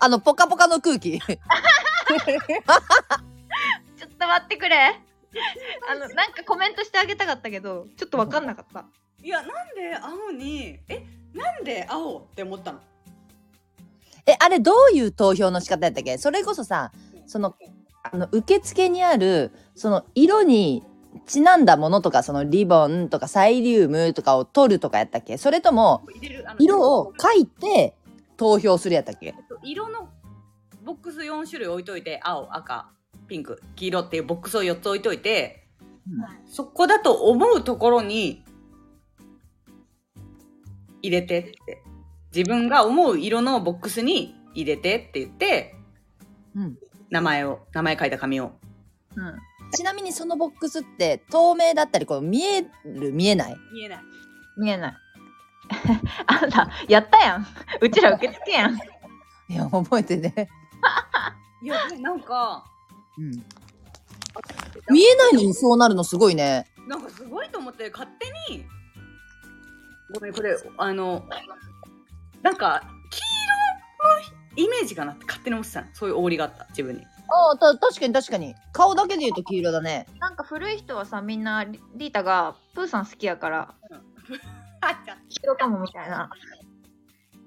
あの、ポカポカの空気。ちょっと待ってくれ。あの、なんかコメントしてあげたかったけど、ちょっとわかんなかった。いやなんで青にえなんで青って思ったの？え、あれどういう投票の仕方やったっけ？それこそさ、その、あの、受付にある、その、色にちなんだものとか、その、リボンとかサイリウムとかを取るとかやったっけ？それとも、色を書いて投票するやったっけ？色のボックス4種類置いといて青赤ピンク黄色っていうボックスを4つ置いといて、うん。そこだと思うところに入れてって。自分が思う色のボックスに入れてって言ってうん。名前を名前書いた紙をうん。ちなみにそのボックスって透明だったり、こう見える見えない？見えない見えない。あんた、やったやん。うちら受付やん。いや、覚えてね。いやでなんかうん。見えないのにそうなるのすごいね。なんかすごいと思って勝手にごめんこれあのなんか黄色のイメージかなって勝手に思ってたの。そういうおごりがあった。自分に。ああ、た、確かに確かに。顔だけで言うと黄色だね。なんか古い人はさ、みんなリリータがプーさん好きやから、あじゃあ黄色かもみたいな。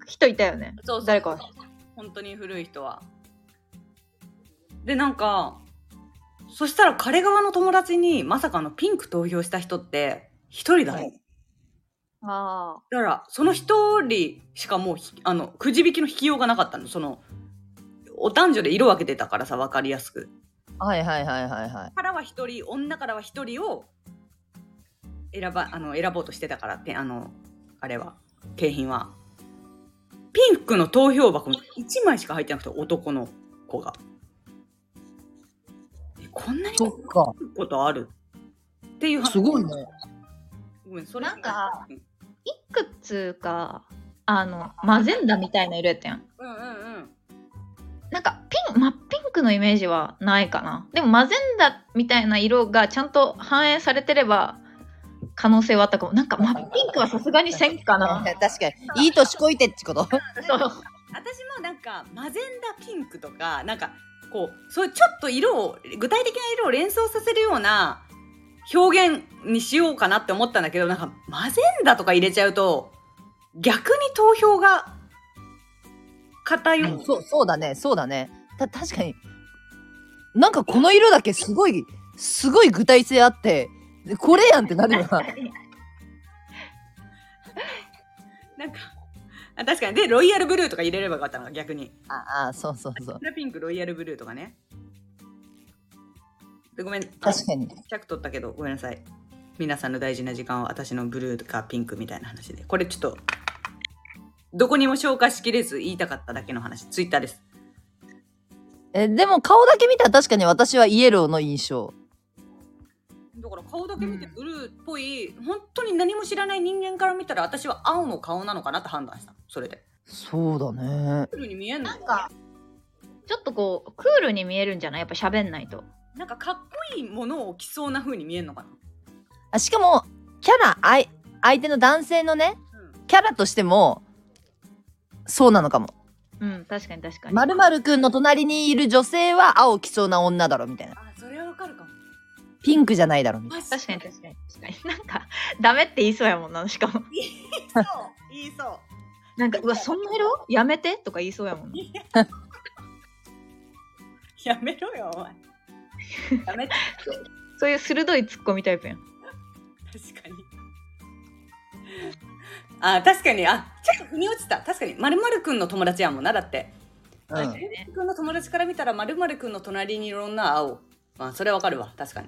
人いたよね。そうそう。誰か。本当に古い人は。でなんかそしたら彼側の友達にまさかのピンク投票した人って一人だの、はいあだからその一人しかもうひあのくじ引きの引きようがなかったの。そのお男女で色分けてたからさ分かりやすく。はいはいはいはいはい。からは一人女からは一人を選ばあの選ぼうとしてたからってあのあれは。景品は。ピンクの投票箱に1枚しか入ってなくて男の子が。えこんなにそっか。ことある？っていう話。すごいね。ごめんそれ。なんかうんつか、あの、マゼンダみたいな色やったやん。うんうんうんなんかピン、ま、ピンクのイメージはないかな。でもマゼンダみたいな色がちゃんと反映されてれば可能性はあったかも。なんか真ピンクはさすがにせんかな。確かに。いい年こいてってこと そう。私もなんかマゼンダピンクとかなんかこうそういうちょっと色を具体的な色を連想させるような表現にしようかなって思ったんだけどなんかマゼンダとか入れちゃうと逆に投票が偏る、そう、そうだね。そうだね。た、確かに。なんかこの色だけすごい、すごい具体性あって、でこれやんってなるよな。なんかあ確かにでロイヤルブルーとか入れればよかったのか逆にああ、そうそうそう。ピンクロイヤルブルーとかねでごめん確かに。尺取ったけどごめんなさい。皆さんの大事な時間は私のブルーかピンクみたいな話で。これちょっとどこにも消化しきれず言いたかっただけの話。ツイッターです。え、でも顔だけ見たら確かに私はイエローの印象。だから顔だけ見てブルーっぽい、本当に何も知らない人間から見たら私は青の顔なのかなって判断した。それで。そうだね。ブルーに見えんのなんかちょっとこうクールに見えるんじゃない？やっぱ喋んないとなんかかっこいいものを着そうな風に見えるのかな？あしかもキャラあい相手の男性のねキャラとしてもそうなのかも。うん確かに確かに。まるまるくんの隣にいる女性は青着そうな女だろみたいな。あそれはわかるかも。ピンクじゃないだろみたい確確かに確かに確かに。なんかダメって言いそうやもんなしかも。そう言いそう。なんかうわそんな色？やめて？とか言いそうやもんな。やめろよお前やめて。そういう鋭いツッコミタイプやん。確かに。あ確かに。あちょっと腑に落ちた。確かに。まるまるくんの友達やもんなだって。な。うん。確か。にねくんの友達から見たらまるまるくんの隣にいる女は青。まあそれわかるわ。確かに。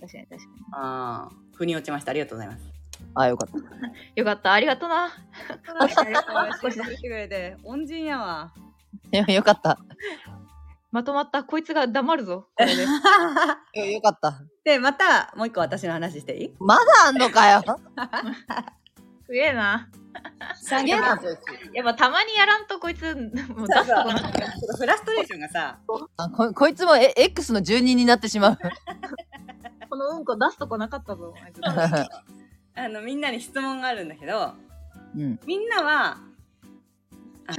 確かに確かに。ああ腑に落ちました。ありがとうございます。あ、よかった。よかった。ありがとな。ありがとうございます。恩人やわ。いや、よかった。まとまったこいつが黙るぞ。これで。よかった。でまたもう一個私の話していい？まだあんのかよ。すげえな。すげえな、やっぱたまにやらんとこいつもう出すとこなちょっとフラストレーションがさ。あここいつもえ X の住人になってしまう。このうんこ出すとこなかったぞあのみんなに質問があるんだけどうん。みんなはあ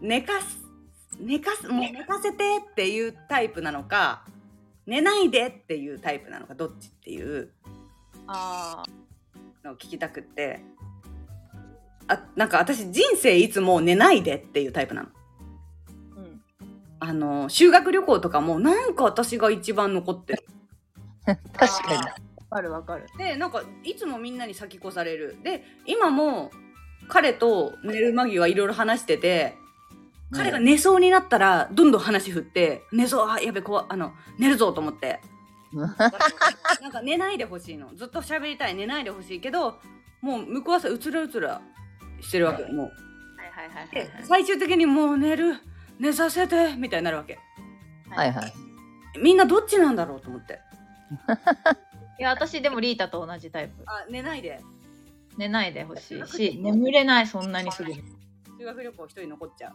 寝かす寝かすもう寝かせてっていうタイプなのか寝ないでっていうタイプなのかどっちっていうあのを聞きたくってあなんか私人生いつも寝ないでっていうタイプなの。ーうんあの修学旅行とかもなんか私が一番残ってる。確かに。わかるわかるでなんかいつもみんなに先越される。で今も彼と寝る間際いろいろ話してて彼が寝そうになったらどんどん話振って寝そうあやべこわあの寝るぞと思って。なんか寝ないでほしいの。ずっと喋りたい。寝ないでほしいけどもう向こうはさうつらうつらしてるわけよ。もう。はいはいはい最終的にもう寝る。寝させてみたいになるわけ。はいはい。みんなどっちなんだろうと思って。いや私でもリータと同じタイプ。あ寝ないで。寝ないでほしいし眠れないそんなにすぐ修学旅行一人残っちゃう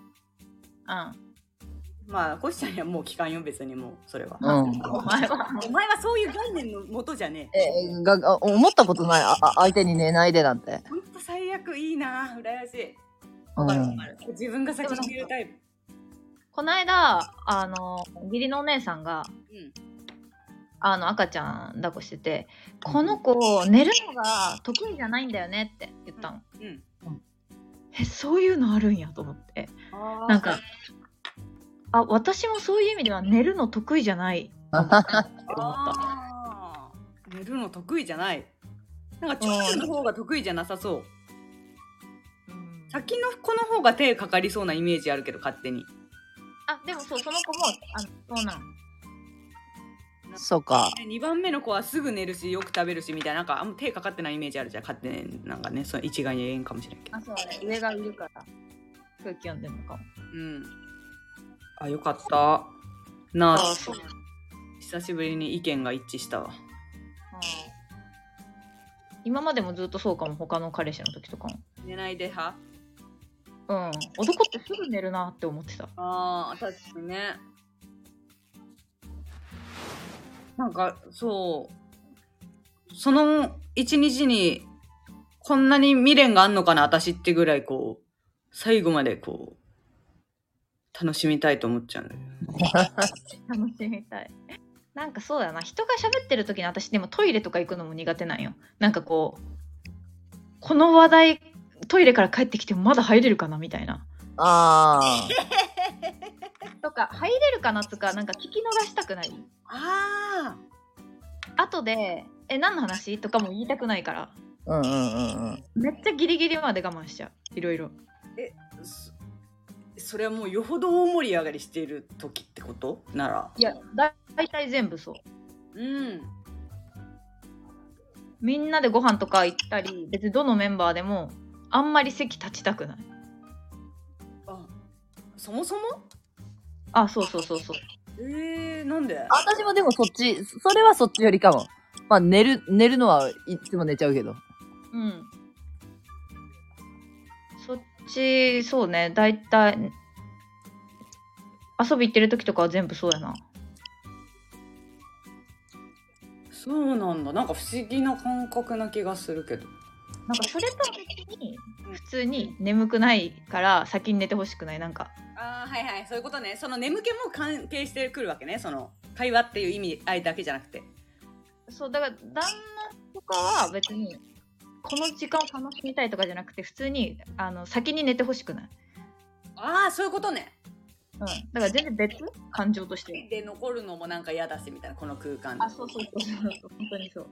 まあコシちゃんにはもう聞かんよ別にもうそれは、うん。お前はお前はそういう概念のもとじゃねえ。えがが思ったことない。ああ相手に寝ないでなんて。ほんと最悪いいな羨ましい。うん。自分が先に寝るタイプ。この間あの義理のお姉さんがうん。あの赤ちゃん抱っこしてて「この子寝るのが得意じゃないんだよね」って言ったの。うんえそういうのあるんやと思って。なんかあ私もそういう意味では寝るの得意じゃない。って思った。寝るの得意じゃない。なんか長女の方が得意じゃなさそう。うん。先の子の方が手かかりそうなイメージあるけど勝手に。あでもそうその子もあのそうなんそうか。2番目の子はすぐ寝るしよく食べるしみたいななんかあんま手かかってないイメージあるじゃん。勝手になんかねその一概に言えんかもしれんけど。あそうね。上がいるから。空気読んでるのかも。うん。あよかった。なあ久しぶりに意見が一致したわ。今までもずっとそうかも他の彼氏の時とかも。寝ないで派？うん。男ってすぐ寝るなって思ってた。あー確かにねなんかそうその一日にこんなに未練があんのかな私ってぐらいこう最後までこう楽しみたいと思っちゃうんだよ 楽しみたい。なんかそうだな。人が喋ってる時に私でもトイレとか行くのも苦手なんよ。なんかこうこの話題トイレから帰ってきてもまだ入れるかなみたいな。あとか入れるかなとかなんか聞き逃したくない？あ後で「え何の話?」とかも言いたくないから。あ。うんうんうんうん。めっちゃギリギリまで我慢しちゃう。いろいろ。あそそれはもうよほど大盛り上がりしている時ってこと？なら。いやだ大体全部そう。うん。みんなでご飯とか行ったり別にどのメンバーでもあんまり席立ちたくない。あそもそも？あそうそうそうそう。えー、なんで？私もでもそっち、それはそっちよりかも。まあ寝る、寝るのはいつも寝ちゃうけど。うん。そっちそうね。大体遊び行ってる時とかは全部そうやな。そうなんだ。なんか不思議な感覚な気がするけど。なんかそれとは別に普通に眠くないから先に寝てほしくないなんか。ああはいはい。そういうことね。その眠気も関係してくるわけね。その会話っていう意味合いだけじゃなくて。そうだから旦那とかは別にこの時間を楽しみたいとかじゃなくて普通にあの先に寝てほしくない、ああそういうことね。うん、だから全然別？感情として。で残るのもなんか嫌だしみたいなこの空間で。あそうそうそうそう。本当にそう。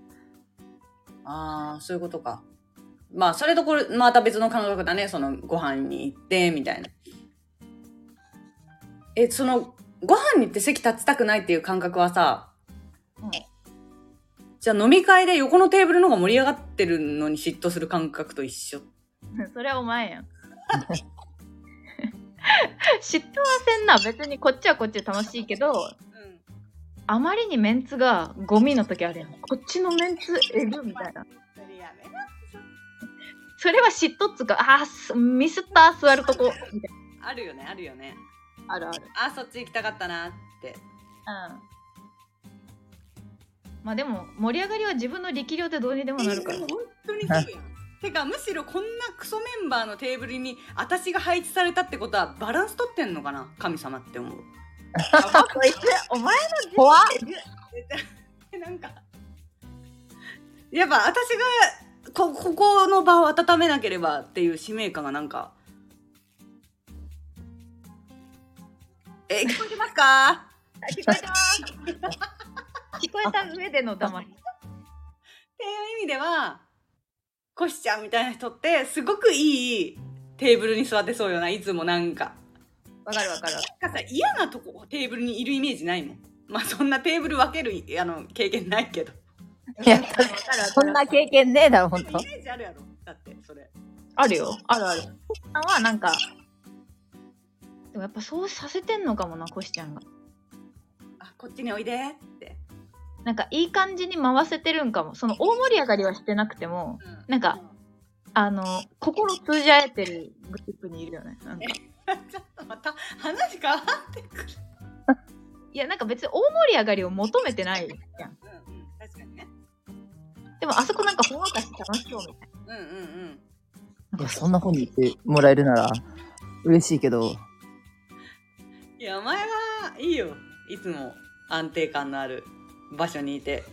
ああそういうことかまあそれとこれまた別の感覚だね。そのご飯に行ってみたいな。えそのご飯に行って席立ちたくないっていう感覚はさ、うん。じゃあ飲み会で横のテーブルの方が盛り上がってるのに嫉妬する感覚と一緒。それはお前やん。嫉妬はせんな。別にこっちはこっちで楽しいけどうんあまりにメンツがゴミの時あるやん。こっちのメンツえぐみたいな。それやめなそれは嫉妬っつうかあミスった座るとこみたいあるよねあるよね。なあるある。あそっち行きたかったなって。うん。まあでも盛り上がりは自分の力量でどうにでもなるから。えでも本当にそうやん。てかむしろこんなクソメンバーのテーブルに私が配置されたってことはバランス取ってんのかな神様って思う。こいつお前の怖っ。えなんか。やっぱ私がこここの場を温めなければっていう使命感がなんか。え聞こえてますか？聞こえた。聞こえた上での黙り。っていう意味ではコシちゃんみたいな人ってすごくいいテーブルに座ってそうよないつもなんか。わかるわかる。なんかさ嫌なとこテーブルにいるイメージないもん。まあそんなテーブル分けるあの経験ないけどいや そんな経験ねえだろ、ほんとイ。メージあるやろだってそれ。あるよ。あるある。さんはなんかでもやっぱそうさせてんのかもなコシちゃんが。あこっちにおいでって、なんかいい感じに回せてるんかも。その大盛り上がりはしてなくてもうん。なんかあの心通じ合えてるグループにいるよねなんか。ちょっとまた話変わってくる。いやなんか別に大盛り上がりを求めてないじゃん。うんでもあそこなんかほんわかして楽しそうみたい。うんうんうん。いや、そんな風に言ってもらえるなら嬉しいけど、いやお前はいいよ。いつも安定感のある場所にいて。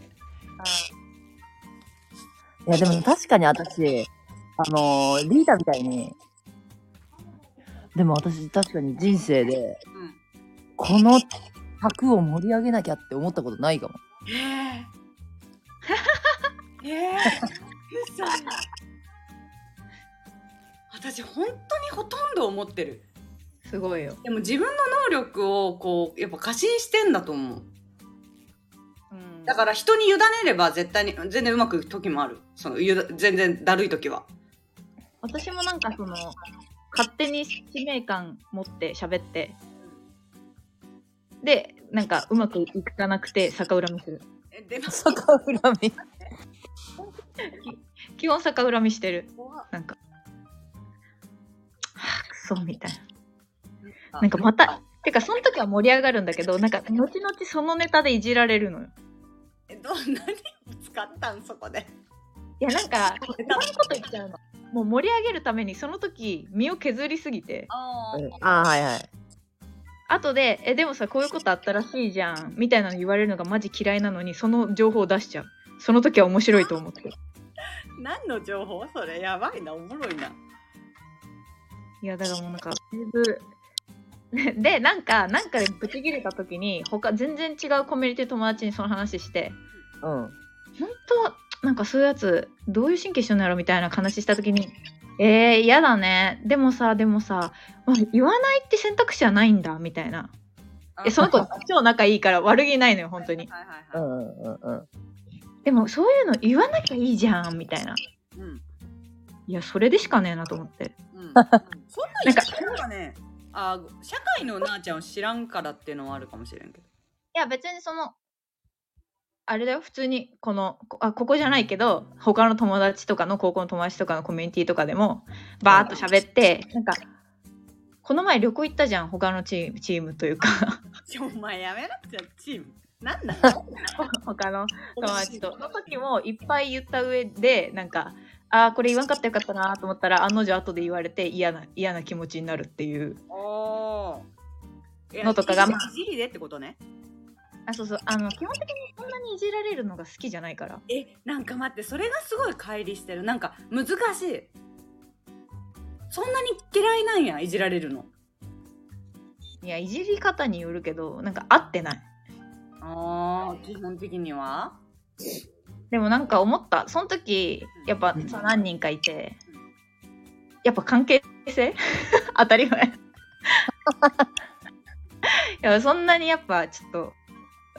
いや、でも確かに私、あのーリーダーみたいに、でも私確かに人生で、うん。この卓を盛り上げなきゃって思ったことないかも。ええええ嘘私本当にほとんど思ってる。すごいよ、でも自分の能力をこうやっぱ過信してんだと思う。うん。だから人に委ねれば絶対に全然うまくいく時もある。その全然だるい時は。私もなんかその勝手に使命感持って喋って。でなんかうまくいかなくて逆恨みする。えでも。逆恨み。基本逆恨みしてる。なんか。はあくそみたいな。なんかまたてかその時は盛り上がるんだけど なんか後々そのネタでいじられるのよ。えど何を使ったんそこで。いやなんかそういうこと言っちゃうの。もう盛り上げるためにその時身を削りすぎて。あああ、はいはい。後で「えでもさこういうことあったらしいじゃん」みたいなの言われるのがマジ嫌いなのにその情報を出しちゃうその時は面白いと思って。何の情報？それやばいなおもろいな。いやだからもうなんかだいぶでなんかなんかでブチ切れた時に他全然違うコミュニティ友達にその話してうん。本当なんかそういうやつどういう神経してんのやろみたいな話した時にえー、嫌だね。でもさでもさ、まあ言わないって選択肢はないんだみたいな。えその子超仲いいから悪気ないのよ本当に。はいはいはい、うんうんうんうん。でもそういうの言わなきゃいいじゃんみたいな。うん。いやそれでしかねえなと思って。うん、そん。なんなんかねあ社会のなあちゃんを知らんからっていうのはあるかもしれんけど。いや別にそのあれだよ普通にこのこあここじゃないけど他の友達とかの高校の友達とかのコミュニティとかでもバーッと喋ってなんかこの前旅行行ったじゃん他のチームチームというか。お前やめなくちゃチームなんだ？他の友達と。その時もいっぱい言った上でなんかあーこれ言わんかったらよかったなと思ったら案の定後で言われて嫌な嫌な気持ちになるっていう。のとかがいじりでってことね。あそうそう。あの基本的にそんなにいじられるのが好きじゃないから。えなんか待ってそれがすごい乖離してる。なんか難しい。そんなに嫌いなんやいじられるの。いやいじり方によるけどなんか合ってないあー基本的には？でもなんか思った。その時やっぱ何人かいてやっぱ関係性？当たり前。いやそんなにやっぱちょっと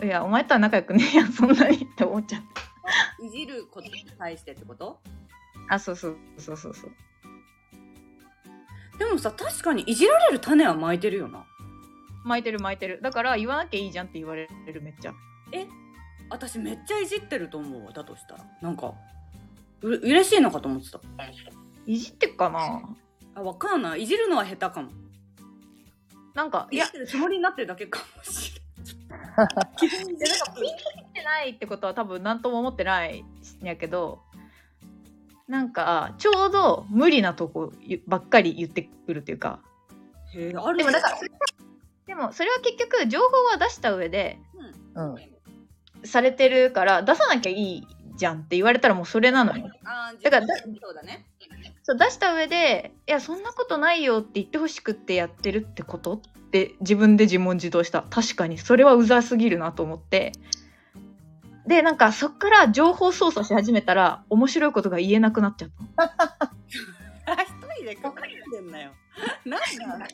いやお前とは仲良くねえやんそんなにって思っちゃった。いじることに対してってこと？あそうそうそうそうそうでもさ確かにいじられる種は巻いてるよな巻いてる巻いてる。だから言わなきゃいいじゃんって言われるめっちゃ。え？私めっちゃいじってると思うわだとしたら。なんかう嬉しいのかと思ってた。いじってっかな？あわかんない。いじるのは下手かも。なんかいやいやってるつもりになってるだけかもしれない なんかピンときてないってことは多分何とも思ってないんやけどなんかちょうど無理なとこばっかり言ってくるっていうか。へえあるでもだからでもそれは結局情報は出した上でうん。うんされてるから出さなきゃいいじゃんって言われたらもうそれなのよ。だからそうだね。そう出した上でいやそんなことないよって言ってほしくってやってるってことって自分で自問自答した。確かに。それはうざすぎるなと思って。でなんかそっから情報操作し始めたら面白いことが言えなくなっちゃった。あ 一人でかかってんなよ。なんだ？い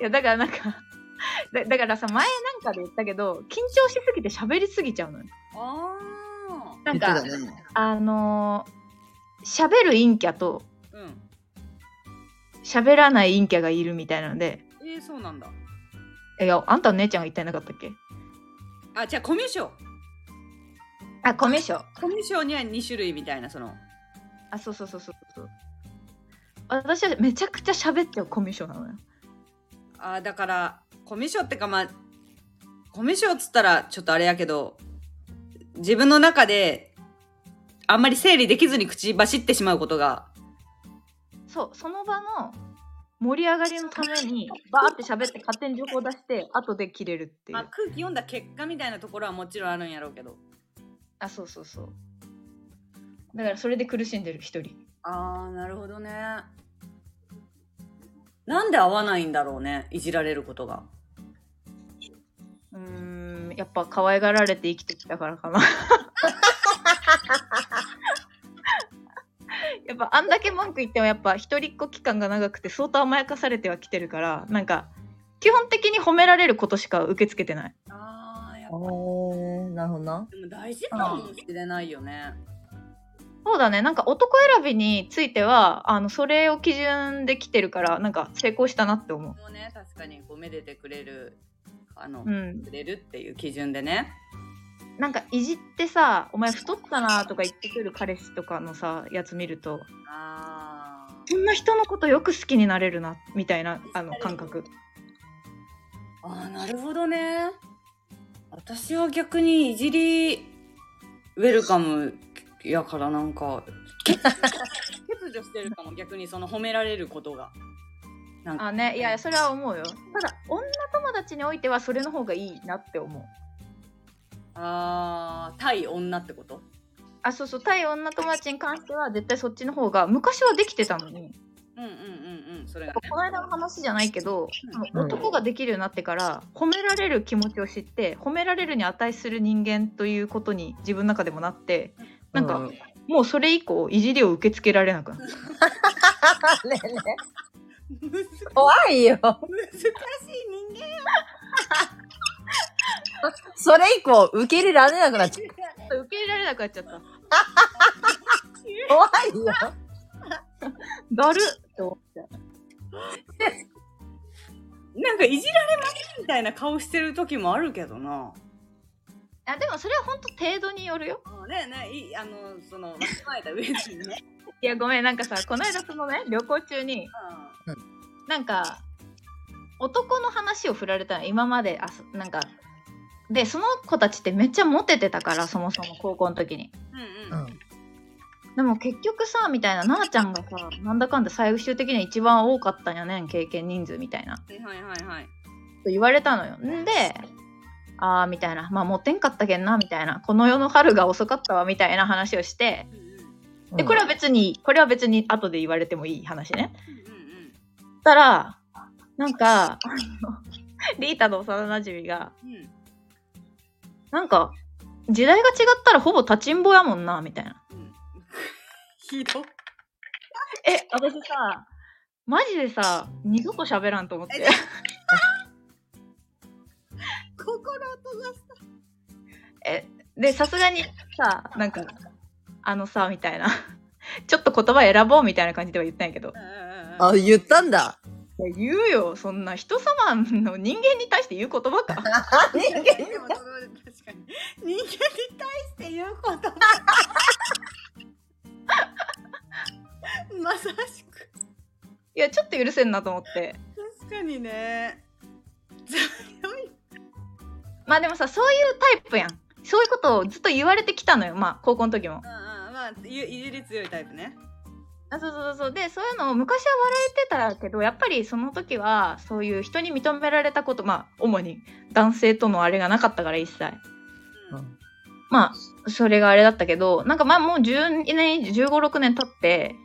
やだからなんかだだからさ前なんかで言ったけど緊張しすぎて喋りすぎちゃうのよ。あなん言ってかたね。あのー喋る陰キャとーうん。喋らない陰キャがいるみたいなので。えー、そうなんだ。いやあんたの姉ちゃんが言ってなかったっけ？あじゃあコミュ障。あコミュ障。コミュ障には2種類みたいなその。あそうそうそうそう。そう私はめちゃくちゃ喋っちゃうコミュ障なのよ。あだからコミュ障ってかまあコミュ障っつったらちょっとあれやけど自分の中であんまり整理できずに口走ってしまうことが。そうその場の盛り上がりのためにバーって喋って勝手に情報出して後で切れるっていう。まあ、空気読んだ結果みたいなところはもちろんあるんやろうけど。あそうそうそう。だからそれで苦しんでる一人。あーなるほどねなんで合わないんだろうねいじられることが。うーんやっぱ可愛がられて生きてきたからかな。やっぱあんだけ文句言ってもやっぱ一人っ子期間が長くて相当甘やかされてはきてるからなんか基本的に褒められることしか受け付けてない。あーやっあーなるほどな。でも大事かもしれないよねそうだね。なんか男選びについてはあのそれを基準で来てるからなんか成功したなって思う。もうね確かにこうめでてくれるあの、うん。くれるっていう基準でね。なんかいじってさ「お前太ったな」とか言ってくる彼氏とかのさやつ見るとあー。そんな人のことよく好きになれるなみたいなあの感覚。あーなるほどね。私は逆にいじりウェルカムやからなんか 欠如してるかも逆にその褒められることが。なんか。あねいやそれは思うよ。ただ女友達においてはそれの方がいいなって思う。あー対女ってこと？あそうそう対女友達に関しては絶対そっちの方が昔はできてたのに。うんうんうんうんそれがね。この間の話じゃないけど、うん。男ができるようになってから褒められる気持ちを知って褒められるに値する人間ということに自分の中でもなってなんか、うん。もうそれ以降いじりを受け付けられなくなった。ねえね怖いよ。難しい人間それ以降受け入れられなくなっちゃう受け入れられなくなっちゃった。怖い。よだるって思っちゃうなんかいじられますみたいな顔してる時もあるけどなあでもそれは本当程度によるよ。あねねいいあのそのわきまえた上にね。いやごめんなんかさこの間そのね旅行中にうなんか男の話を振られたの今まであそなんかでその子たちってめっちゃモテてたからそもそも高校の時に。うんうん。うん。でも結局さみたいななあちゃんがさなんだかんだ最終的には一番多かったんやねん経験人数みたいな。はいはいはいはい。と言われたのよ。んであーみたいな。まあモテんかったけんなみたいな。この世の春が遅かったわみたいな話をして。でこれは別にこれは別に後で言われてもいい話ね。たらなんか リータの幼なじみがなんか時代が違ったらほぼ立ちんぼやもんなみたいな。うん。ひど。え私さマジでさ二度と喋らんと思って。え心閉ざした。えでさすがにさなんかあのさみたいな。ちょっと言葉選ぼうみたいな感じでは言ったんやけど。あ、言ったんだ。いや言うよ。そんな人様の人間に対して言う言葉か。人間でもその確かに人間に対して言うこと まさしく。いやちょっと許せんなと思って。確かにね。強いまあでもさそういうタイプやん。そういうことをずっと言われてきたのよ。まあ高校の時も。うんうんまあいいじり強いタイプね。あそうそうそうでそういうのを昔は笑えてたけどやっぱりその時はそういう人に認められたことまあ主に男性とのあれがなかったから一切。うん。まあそれがあれだったけどなんかまあもう10年1 5 6年経って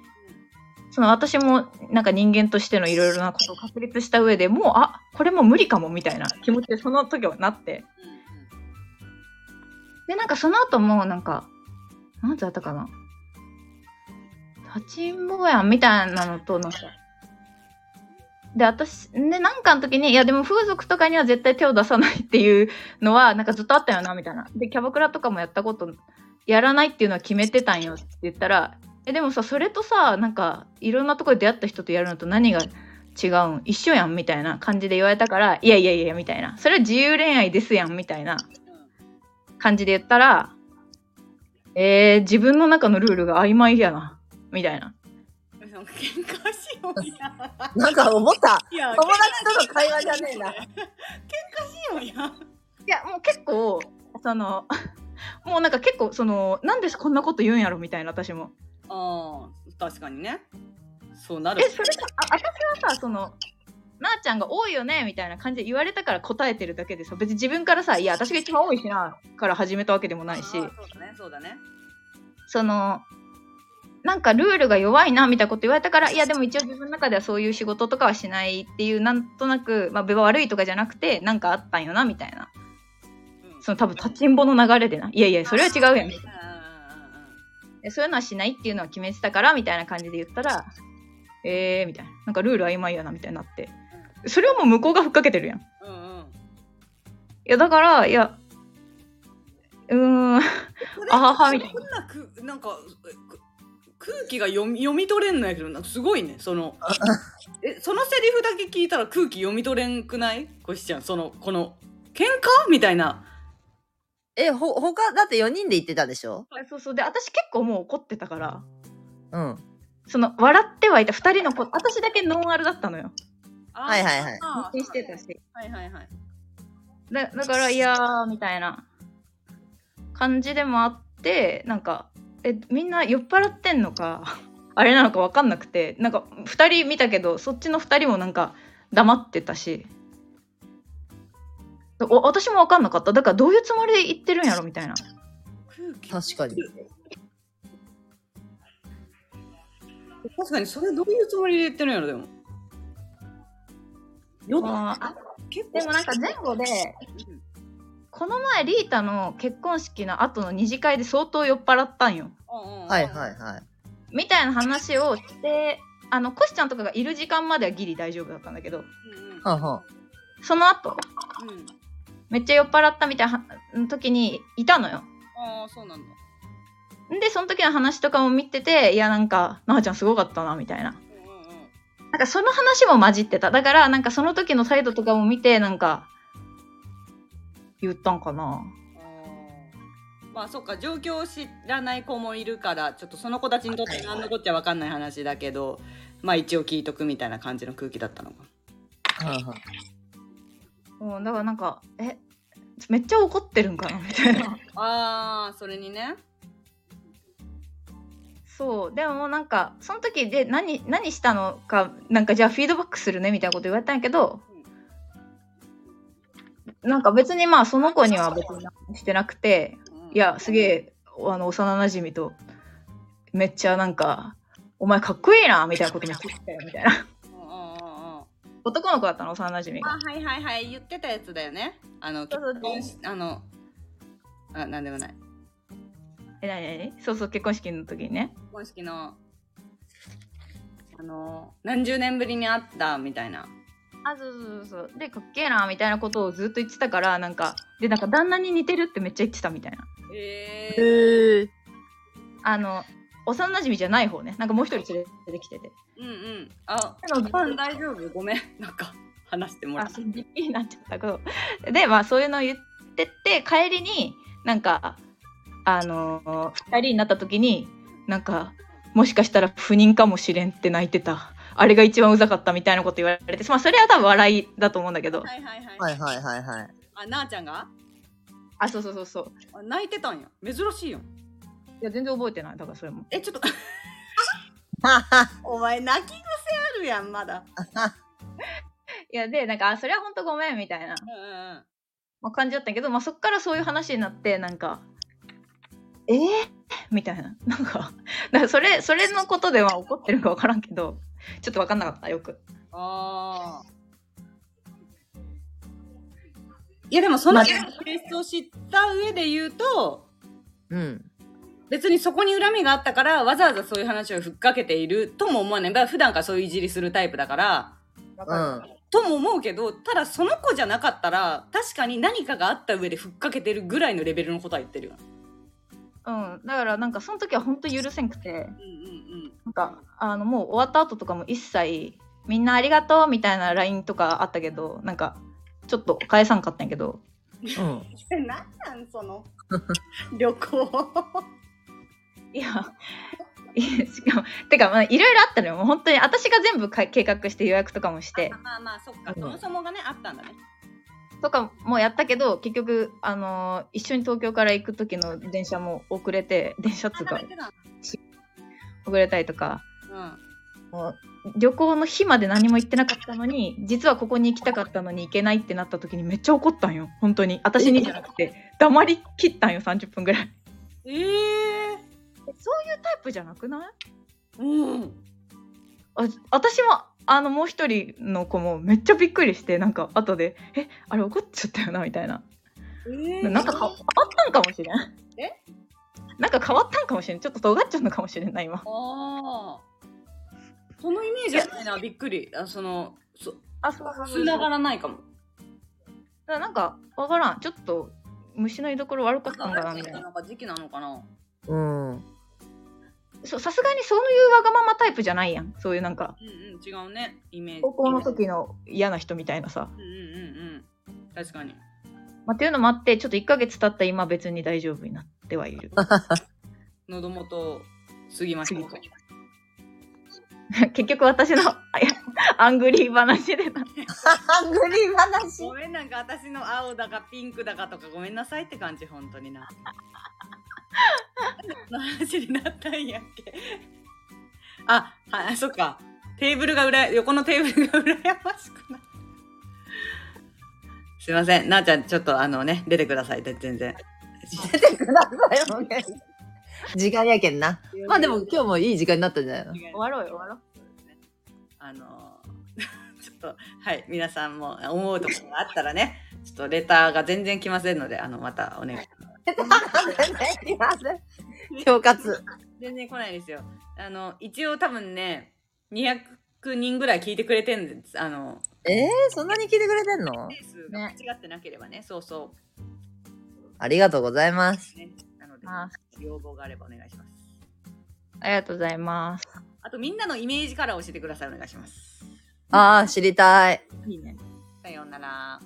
その私もなんか人間としてのいろいろなことを確立した上でもうあこれもう無理かもみたいな気持ちでその時はなって。でなんかその後もなんかなんつだったかな。立ちんぼやんみたいなのとなんか。で私でなんかの時にいやでも風俗とかには絶対手を出さないっていうのはなんかずっとあったよなみたいな。でキャバクラとかもやったことやらないっていうのは決めてたんよって言ったらえでもさそれとさなんかいろんなところで出会った人とやるのと何が違うん？一緒やんみたいな感じで言われたからいやいやいやみたいな。それは自由恋愛ですやんみたいな感じで言ったらえー、自分の中のルールが曖昧やな。みたいな。うん喧嘩しようやなんか思った。いや友達との会話じゃねえな。喧嘩しようやいやもう結構その もうなんか結構そのなんでこんなこと言うんやろ？みたいな私もああ確かにね。そうなる。えそれさあ私はさそのなあちゃんが多いよねみたいな感じで言われたから答えてるだけでさ別に自分からさいや私が一番多いしなから始めたわけでもないしそうだねそうだね。そのなんかルールが弱いなみたいなこと言われたからいやでも一応自分の中ではそういう仕事とかはしないっていうなんとなくまあ悪いとかじゃなくてなんかあったんよなみたいな。うん。その多分立ちんぼの流れでな。いやいやそれは違うやん。うんうんうんでそういうのはしないっていうのは決めてたからみたいな感じで言ったらえーみたいな。なんかルール曖昧やなみたいになって。それはもう向こうがふっかけてるやん。いうんうん。やだからいやうーん。あははみたいな。こんなくなんかく空気が読み読み取れんのやけどな。すごいね。その えそのセリフだけ聞いたら空気読み取れんくない？こしちゃんそのこの喧嘩？みたいなえ、ほ、他、だって4人で行ってたでしょ？そうそう。で私結構もう怒ってたから。うん。その笑ってはいた。2人の子私だけノンアルだったのよ。はいはいはい。あー安心してたし。はいはいはい。だだからいやーみたいな。感じでもあってなんかえみんな酔っ払ってんのか？あれなのか分かんなくて。なんか2人見たけどそっちの2人もなんか黙ってたし。お私も分かんなかった。だからどういうつもりで言ってるんやろみたいな。空気。確かに。確かにそれどういうつもりで言ってるんやろでも。よ結でもなんか前後でうん。この前リータの結婚式の後の二次会で相当酔っ払ったんよ。はいはいはい。みたいな話をしてあのコシちゃんとかがいる時間まではギリ大丈夫だったんだけど。うんうん。はんはん。その後。うんめっちゃ酔っ払ったみたいな時にいたのよ。ああそうなんだでその時の話とかも見てていやなんかなあちゃんすごかったなみたいな。うんうんうんなんかその話も混じってた。だからなんかその時の態度とかも見てなんか言ったんかな。まあそっか状況を知らない子もいるからちょっとその子たちにとって何のこっちゃ分かんない話だけどまあ一応聞いとくみたいな感じの空気だったのかうん、だからなんかえめっちゃ怒ってるんかなみたいな。ああそれにね。そうでもなんかその時で何何したのかなんかじゃあフィードバックするねみたいなこと言われたんやけどなんか別にまあその子には別に何してなくてうん。いやすげえあの幼馴染とめっちゃなんかお前かっこいいなみたいなこと言ってたよみたいな。うんうんうんうん男の子だったの幼馴染が。あはいはいはい。言ってたやつだよね。あのそうそう。結婚しあのあなんでもない。えなになにそうそう結婚式の時にね。結婚式のあの何十年ぶりに会ったみたいな。あそうそうそうそう。でかっけえなみたいなことをずっと言ってたからなんかでなんか旦那に似てるってめっちゃ言ってたみたいな。えー、へえ。あの幼馴染じゃない方ね。なんかもう一人連れてきてて。うんうん。あ大丈夫？ごめん。なんか話してもらあって。そうビッキリになっちゃった。けどでまあそういうのを言ってって帰りになんかあのー、2人になった時になんかもしかしたら不妊かもしれんって泣いてた。あれが一番うざかったみたいなこと言われてまあそれは多分笑いだと思うんだけど。はいはいはい、はいはいはいはい。あなあちゃんが？あそうそうそうそう。あ泣いてたんや。珍しいよいや全然覚えてない。だからそれも。えちょっと。お前泣き癖あるやんまだ。いやでなんかあそれは本当ごめんみたいな、うんうんうん。まあ、感じだったけど、まあ、そっからそういう話になってなんかえー、みたいな。なんか それそれのことでは怒ってるか分からんけどちょっと分かんなかったよく。ああ。いやでもその性質を知った上で言うと、うん。別にそこに恨みがあったからわざわざそういう話をふっかけているとも思わない。だから普段からそういういじりするタイプだから、うん。とも思うけど、ただその子じゃなかったら、確かに何かがあった上でふっかけてるぐらいのレベルのことは言ってるよ。うんだからなんかその時は本当許せんくてうんうんなんかあのもう終わった後とかも一切みんなありがとうみたいな LINE とかあったけどなんかちょっと返さんかったんやけどうん。うん。え、なんなんその？旅行。いやいやしかもてかまあいろいろあったのよ。もう本当に私が全部か計画して予約とかもして。まあまあ、そっか。うんそもそもがね、あったんだね。とかもやったけど結局あのー一緒に東京から行く時の電車も遅れて電車っつうか遅れたりとか。うん。もう旅行の日まで何も行ってなかったのに実はここに行きたかったのに行けないってなった時にめっちゃ怒ったんよ。本当に。私にじゃなくて。黙りきったんよ30分ぐらい。ええそういうタイプじゃなくない？うん。あ私もあのもう一人の子もめっちゃびっくりしてなんか後で「えあれ怒っちゃったよな」みたいなえなんかか変わったんかもしれんえ？なんか変わったんかもしれんちょっと尖っちゃうのかもしれんない今ああ。そのイメージはないな、びっくり。あその、そ、あそうそうつながらないかも。だからなんかわからんちょっと虫の居所悪かったんだなみたいななんか時期なのかな。うん。そうさすがにそういうわがままタイプじゃないやんそういうなんかうんうん、違うね、イメージ。高校の時の嫌な人みたいなさ、うんうんうんうん。確かに。まあ、っていうのもあってちょっと1ヶ月経った今別に大丈夫になってはいる 喉元過ぎました。結局私のあいやアングリー話でなハ ングリー話？ごめんなんか私の青だかピンクだかとかごめんなさいって感じ本当にな。の話になったんやっけ？あ、はい、そっか。テーブルが裏、横のテーブルが羨ましくない。すいません。なあちゃん、ちょっとあのね、出てください。で全然。出てくださいよね。時間やけんな。まあでも今日もいい時間になったんじゃないの？終わろうよ終わろうあのーちょっと、はい、皆さんも思うところがあったらね、ちょっとレターが全然来ませんので、あの、またお願いします。すいません。恐喝。全然来ないですよ。あの、一応多分ね、200人ぐらい聞いてくれてるんです。あの、えー、そんなに聞いてくれてんの？ペースが間違ってなければね、そうそありがとうございます。う。ね、なので、あ要望があればお願いします。ありがとうございますあと、みんなのイメージから教えてください。お願いします。ああ、知りたい。いいねさようなら。